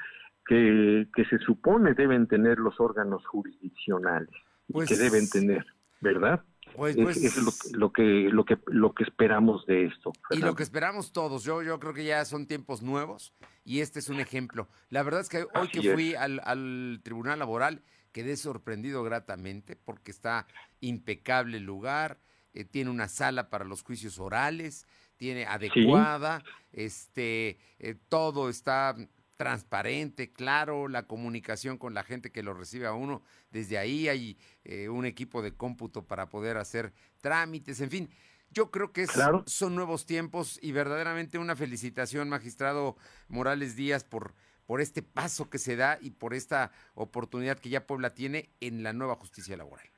que, se supone deben tener los órganos jurisdiccionales que pues deben tener, ¿verdad? Pues, es, pues lo, que lo que lo que esperamos de esto. Y lo que esperamos todos. Yo yo creo que ya son tiempos nuevos y este es un ejemplo. La verdad es que hoy que fui al, al tribunal laboral quedé sorprendido gratamente porque está impecable el lugar eh, tiene una sala para los juicios orales, tiene adecuada, este, eh, todo está transparente, claro, la comunicación con la gente que lo recibe a uno, desde ahí hay eh, un equipo de cómputo para poder hacer trámites, en fin. Yo creo que son nuevos tiempos y verdaderamente una felicitación, magistrado Morales Díaz, por, por este paso que se da y por esta oportunidad que ya Puebla tiene en la nueva justicia laboral.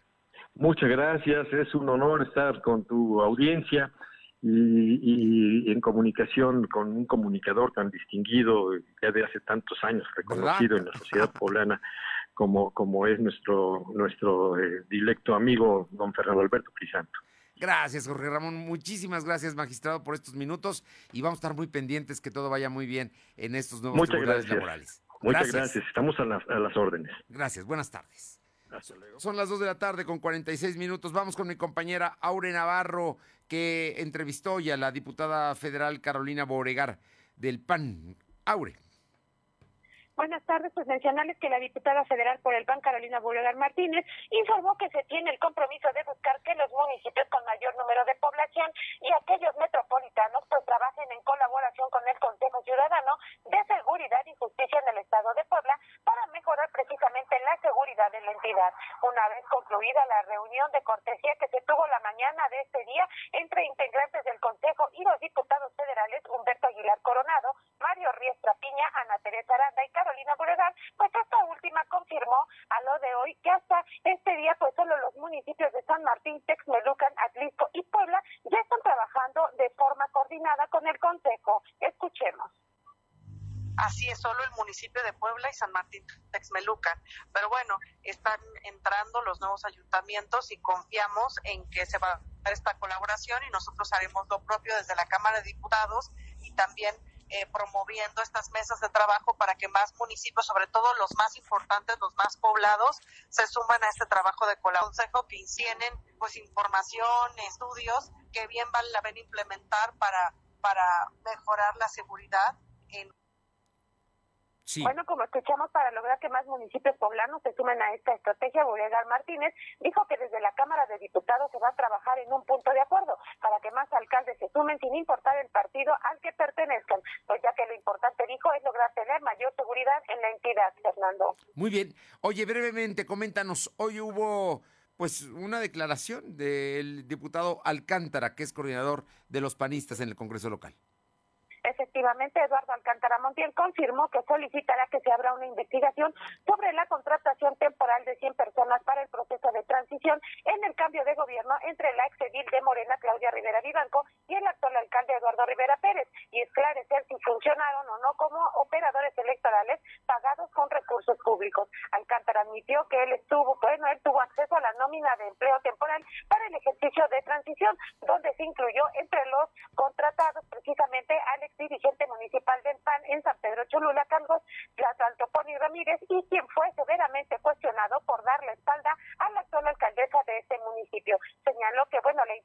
Muchas gracias, es un honor estar con tu audiencia y, en comunicación con un comunicador tan distinguido, ya de hace tantos años reconocido en la sociedad <laughs> poblana como, como es nuestro, nuestro eh, directo amigo don Fernando Alberto Crisanto. Gracias, Jorge Ramón. Muchísimas gracias, magistrado, por estos minutos y vamos a estar muy pendientes que todo vaya muy bien en estos nuevos Muchas laborales. Muchas gracias, estamos a las, a las órdenes. Gracias, buenas tardes. Son las 2 de la tarde con 46 minutos. Vamos con mi compañera Aure Navarro, que entrevistó ya a la diputada federal Carolina Boregar del PAN. Aure. Buenas tardes, pues mencionarles que la diputada federal por el PAN, Carolina Boregar Martínez, informó que se tiene el compromiso de buscar que los municipios con mayor número de población y aquellos metropolitanos pues trabajen en colaboración con el Consejo Ciudadano de Seguridad y Justicia en el Estado de Puebla para mejorar precisamente la seguridad de la entidad. Una vez concluida la reunión de cortesía que se tuvo la mañana de este día entre integrantes del Consejo y los diputados federales Humberto Aguilar Coronado, Mario Riestra Piña, Ana Teresa Aranda y Carolina Boregar, pues esta última confirmó a lo de hoy que hasta este día pues solo los municipios de San Martín, Texmelucan, Atlisco y Puebla ya están trabajando de forma coordinada con el Consejo. Escuchemos. Así es, solo el municipio de Puebla y San Martín Texmelucan. Pero bueno, están entrando los nuevos ayuntamientos y confiamos en que se va a dar esta colaboración y nosotros haremos lo propio desde la Cámara de Diputados y también eh, promoviendo estas mesas de trabajo para que más municipios, sobre todo los más importantes, los más poblados, se suman a este trabajo de consejo, que inciden pues información, estudios que bien vale la pena implementar para, para mejorar la seguridad en bueno, como escuchamos, para lograr que más municipios poblanos se sumen a esta estrategia, Boregar Martínez dijo que desde la Cámara de Diputados se va a trabajar en un punto de acuerdo para que más alcaldes se sumen sin importar el partido al que pertenezcan, pues ya que lo importante, dijo, es lograr tener mayor seguridad en la entidad, Fernando. Muy bien. Oye, brevemente, coméntanos, hoy hubo pues una declaración del diputado Alcántara, que es coordinador de los panistas en el Congreso local. Efectivamente, Eduardo Alcántara Montiel confirmó que solicitará que se abra una investigación sobre la contratación temporal de 100 personas para el proceso de transición en el cambio de gobierno entre la exedil de Morena, Claudia Rivera Vivanco, y el actual alcalde Eduardo Rivera Pérez, y esclarecer si funcionaron o no como operadores electorales pagados con recursos públicos. Alcántara admitió que él estuvo, bueno, él tuvo acceso a la nómina de empleo temporal para el ejercicio de transición, donde se incluyó entre los contratados precisamente al dirigente municipal del PAN en San Pedro Cholula, Carlos Platanto Poni Ramírez, y quien fue severamente cuestionado por dar la espalda a la actual alcaldesa de este municipio. Señaló que, bueno, la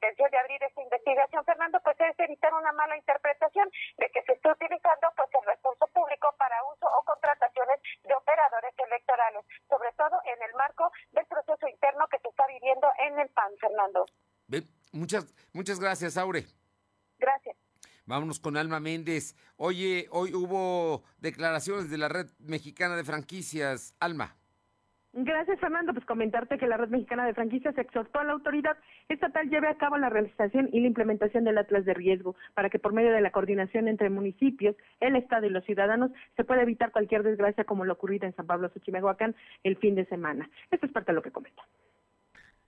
mala interpretación de que se está utilizando pues el recurso público para uso o contrataciones de operadores electorales, sobre todo en el marco del proceso interno que se está viviendo en el PAN, Fernando. muchas, muchas gracias, Aure. Gracias. Vámonos con Alma Méndez. Oye, hoy hubo declaraciones de la Red Mexicana de Franquicias. Alma. Gracias, Fernando. Pues comentarte que la Red Mexicana de Franquicias exhortó a la autoridad estatal lleve a cabo la realización y la implementación del Atlas de Riesgo para que por medio de la coordinación entre municipios, el Estado y los ciudadanos se pueda evitar cualquier desgracia como lo ocurrido en San Pablo Xochimehuacán el fin de semana. Esto es parte de lo que comenta.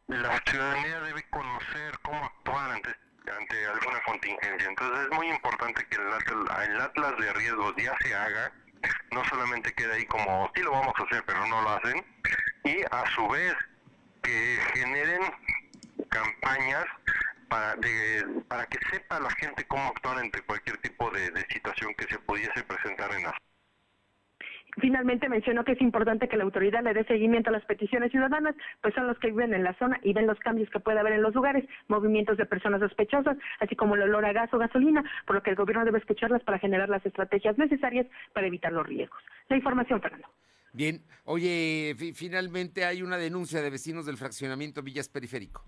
La ciudadanía debe conocer cómo actuar ante, ante alguna contingencia. Entonces es muy importante que el, el Atlas de Riesgos ya se haga no solamente queda ahí como, sí lo vamos a hacer, pero no lo hacen, y a su vez que generen campañas para, para que sepa la gente cómo actuar ante cualquier tipo de, de situación que se pudiese presentar en la Finalmente mencionó que es importante que la autoridad le dé seguimiento a las peticiones ciudadanas, pues son los que viven en la zona y ven los cambios que puede haber en los lugares, movimientos de personas sospechosas, así como el olor a gas o gasolina, por lo que el gobierno debe escucharlas para generar las estrategias necesarias para evitar los riesgos. La información, Fernando. Bien, oye, finalmente hay una denuncia de vecinos del fraccionamiento Villas Periférico.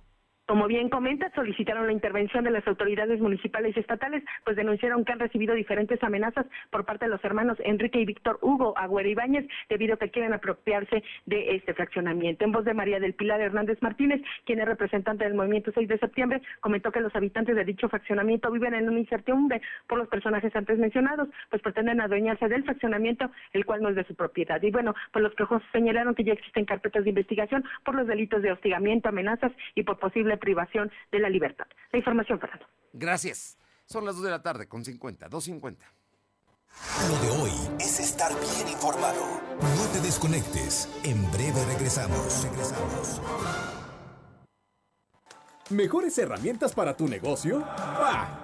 Como bien comenta, solicitaron la intervención de las autoridades municipales y estatales, pues denunciaron que han recibido diferentes amenazas por parte de los hermanos Enrique y Víctor Hugo Agüero Ibáñez, debido a que quieren apropiarse de este fraccionamiento. En voz de María del Pilar Hernández Martínez, quien es representante del movimiento 6 de septiembre, comentó que los habitantes de dicho fraccionamiento viven en una incertidumbre por los personajes antes mencionados, pues pretenden adueñarse del fraccionamiento, el cual no es de su propiedad. Y bueno, pues los quejos señalaron que ya existen carpetas de investigación por los delitos de hostigamiento, amenazas y por posible privación de la libertad. La información, Fernando. Gracias. Son las 2 de la tarde con 50, 2.50. Lo de hoy es estar bien informado. No te desconectes. En breve regresamos. Regresamos. ¿Mejores herramientas para tu negocio? ¡Bah!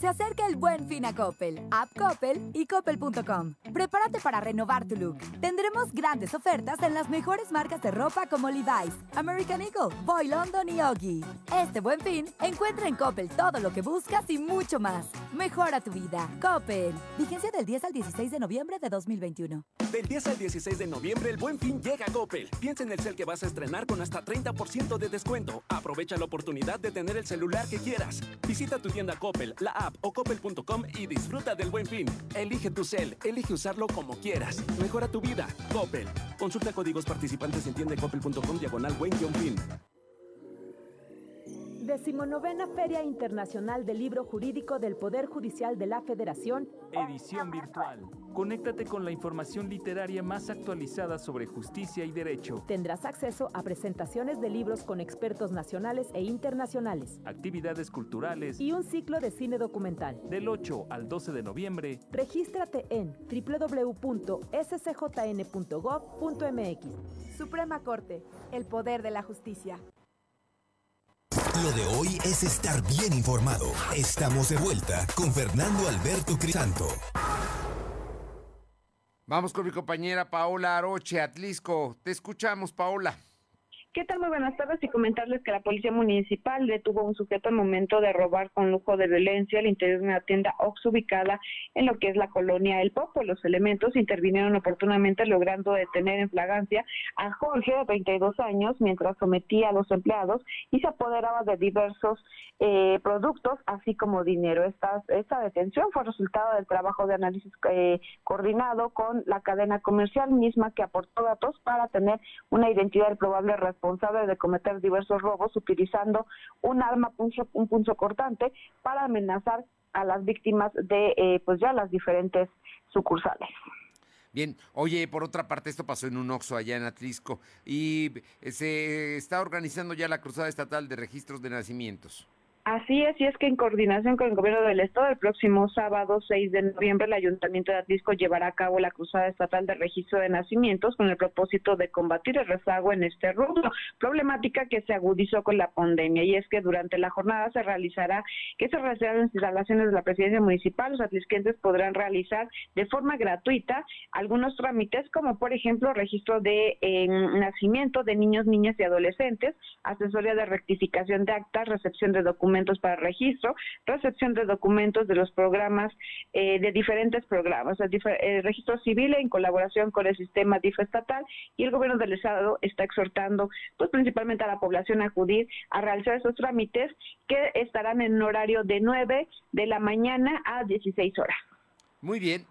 Se acerca el buen fin a Coppel, App Coppel y Coppel.com. Prepárate para renovar tu look. Tendremos grandes ofertas en las mejores marcas de ropa como Levi's, American Eagle, Boy London y Oggy. Este buen fin, encuentra en Coppel todo lo que buscas y mucho más. Mejora tu vida. Coppel. Vigencia del 10 al 16 de noviembre de 2021. Del 10 al 16 de noviembre, el buen fin llega a Coppel. Piensa en el cel que vas a estrenar con hasta 30% de descuento. Aprovecha la oportunidad de tener el celular que quieras. Visita tu tienda Coppel, la app o coppel.com y disfruta del buen fin. Elige tu cel, elige usarlo como quieras. Mejora tu vida. Coppel. Consulta códigos participantes en tiendecoppel.com diagonal buen fin. Decimonovena Feria Internacional del Libro Jurídico del Poder Judicial de la Federación. Edición virtual. Conéctate con la información literaria más actualizada sobre justicia y derecho. Tendrás acceso a presentaciones de libros con expertos nacionales e internacionales. Actividades culturales. Y un ciclo de cine documental. Del 8 al 12 de noviembre. Regístrate en www.scjn.gov.mx. Suprema Corte. El poder de la justicia. Lo de hoy es estar bien informado. Estamos de vuelta con Fernando Alberto Crisanto. Vamos con mi compañera Paola Aroche, Atlisco. Te escuchamos, Paola. ¿Qué tal? Muy buenas tardes y comentarles que la Policía Municipal detuvo a un sujeto al momento de robar con lujo de violencia al interior de una tienda Ox ubicada en lo que es la colonia El Popo. Los elementos intervinieron oportunamente logrando detener en flagancia a Jorge de 32 años mientras sometía a los empleados y se apoderaba de diversos eh, productos así como dinero. Esta, esta detención fue resultado del trabajo de análisis eh, coordinado con la cadena comercial misma que aportó datos para tener una identidad del probable responsable responsable de cometer diversos robos utilizando un arma, un punzo cortante para amenazar a las víctimas de eh, pues ya las diferentes sucursales. Bien, oye, por otra parte, esto pasó en un Oxxo allá en Atlisco y se está organizando ya la Cruzada Estatal de Registros de Nacimientos. Así es, y es que en coordinación con el gobierno del estado, el próximo sábado 6 de noviembre, el Ayuntamiento de Atlisco llevará a cabo la Cruzada Estatal de Registro de Nacimientos con el propósito de combatir el rezago en este rubro, problemática que se agudizó con la pandemia. Y es que durante la jornada se realizará, que se realizarán las instalaciones de la presidencia municipal, los atlisquenses podrán realizar de forma gratuita algunos trámites, como por ejemplo registro de eh, nacimiento de niños, niñas y adolescentes, asesoría de rectificación de actas, recepción de documentos para registro, recepción de documentos de los programas, eh, de diferentes programas, el, registro civil en colaboración con el sistema DIF estatal y el gobierno del estado está exhortando pues principalmente a la población a acudir a realizar esos trámites que estarán en horario de 9 de la mañana a 16 horas. Muy bien.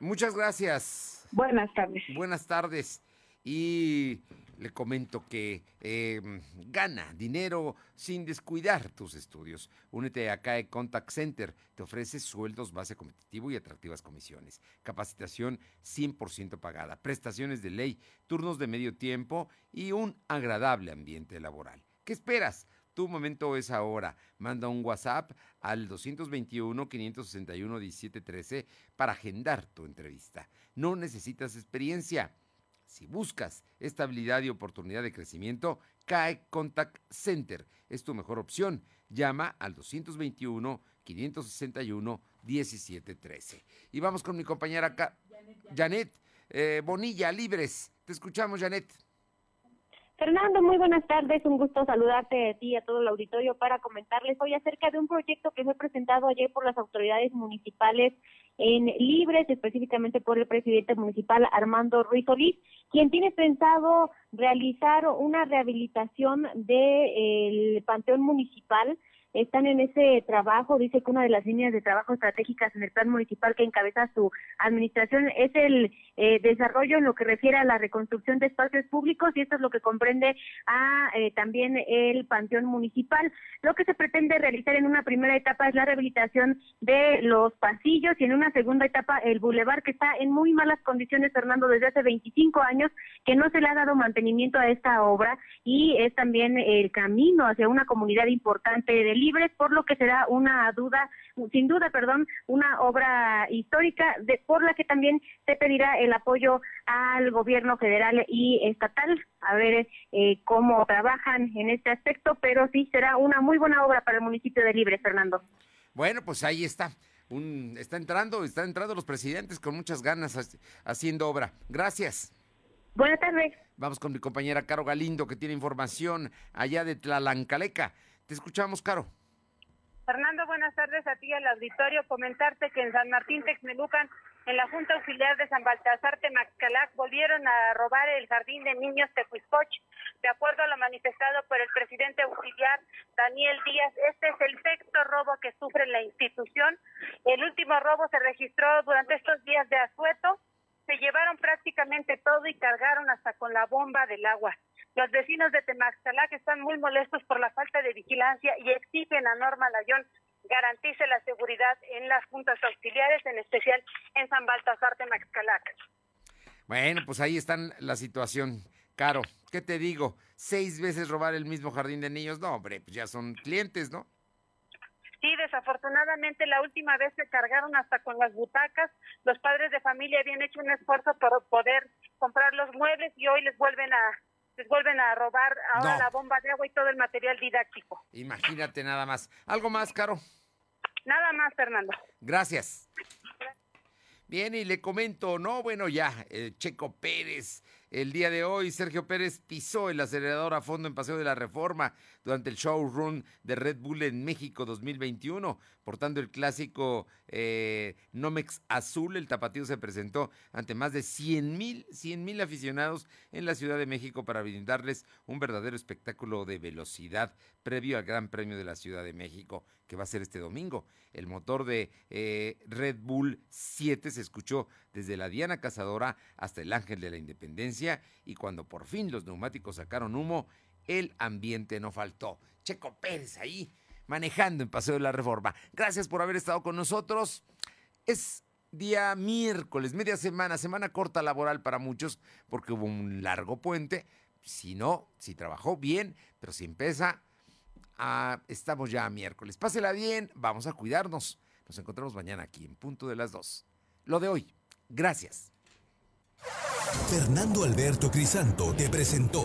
Muchas gracias. Buenas tardes. Buenas tardes. Y le comento que em, gana dinero sin descuidar tus estudios. Únete a CAE Contact Center. Te ofrece sueldos base competitivo y atractivas comisiones. Capacitación 100% pagada. Prestaciones de ley, turnos de medio tiempo y un agradable ambiente laboral. ¿Qué esperas? Tu momento es ahora. Manda un WhatsApp al 221-561-1713 para agendar tu entrevista. No necesitas experiencia si buscas estabilidad y oportunidad de crecimiento, CAE Contact Center es tu mejor opción. Llama al 221-561-1713. Y vamos con mi compañera acá, Janet, eh, Bonilla, Libres. Te escuchamos, Janet. Fernando, muy buenas tardes. Un gusto saludarte a ti y a todo el auditorio para comentarles hoy acerca de un proyecto que fue presentado ayer por las autoridades municipales en Libres, específicamente por el presidente municipal Armando Ruiz Solís, quien tiene pensado realizar una rehabilitación del Panteón Municipal están en ese trabajo. Dice que una de las líneas de trabajo estratégicas en el plan municipal que encabeza su administración es el eh, desarrollo en lo que refiere a la reconstrucción de espacios públicos y esto es lo que comprende a eh, también el panteón municipal. Lo que se pretende realizar en una primera etapa es la rehabilitación de los pasillos y en una segunda etapa el bulevar que está en muy malas condiciones, Fernando, desde hace 25 años que no se le ha dado mantenimiento a esta obra y es también el camino hacia una comunidad importante de libres, por lo que será una duda, sin duda, perdón, una obra histórica de, por la que también se pedirá el apoyo al gobierno federal y estatal, a ver eh, cómo trabajan en este aspecto, pero sí será una muy buena obra para el municipio de Libres, Fernando. Bueno, pues ahí está. Un, está entrando, están entrando los presidentes con muchas ganas haciendo obra. Gracias. Buenas tardes. Vamos con mi compañera Caro Galindo, que tiene información allá de Tlalancaleca. Te escuchamos, Caro. Fernando, buenas tardes a ti al auditorio. Comentarte que en San Martín Texmelucan, en la Junta Auxiliar de San Baltasar Temacalac, volvieron a robar el jardín de niños Tecuispoch. De acuerdo a lo manifestado por el presidente auxiliar Daniel Díaz, este es el sexto robo que sufre la institución. El último robo se registró durante estos días de asueto. Se llevaron prácticamente todo y cargaron hasta con la bomba del agua. Los vecinos de Temaxtalac están muy molestos por la falta de vigilancia y exigen a Norma Layón garantice la seguridad en las juntas auxiliares, en especial en San Baltasar Temaxtalac. Bueno, pues ahí está la situación. Caro, ¿qué te digo? Seis veces robar el mismo jardín de niños. No, hombre, pues ya son clientes, ¿no? Sí, desafortunadamente la última vez se cargaron hasta con las butacas. Los padres de familia habían hecho un esfuerzo por poder comprar los muebles y hoy les vuelven a les vuelven a robar ahora la bomba de agua y todo el material didáctico. Imagínate nada más. ¿Algo más, Caro? Nada más, Fernando. Gracias. Bien, y le comento, no, bueno, ya, el Checo Pérez el día de hoy, Sergio Pérez pisó el acelerador a fondo en Paseo de la Reforma durante el showroom de Red Bull en México 2021. Portando el clásico eh, Nomex Azul, el tapatío se presentó ante más de 100 mil 100 mil aficionados en la Ciudad de México para brindarles un verdadero espectáculo de velocidad previo al Gran Premio de la Ciudad de México, que va a ser este domingo. El motor de eh, Red Bull 7 se escuchó desde la Diana Cazadora hasta el Ángel de la Independencia y cuando por fin los neumáticos sacaron humo, el ambiente no faltó. Checo Pérez ahí manejando en Paseo de la Reforma. Gracias por haber estado con nosotros. Es día miércoles, media semana, semana corta laboral para muchos porque hubo un largo puente. Si no, si trabajó bien, pero si empieza estamos ya a miércoles. Pásela bien, vamos a cuidarnos. Nos encontramos mañana aquí en punto de las dos. Lo de hoy. Gracias. Fernando Alberto Crisanto te presentó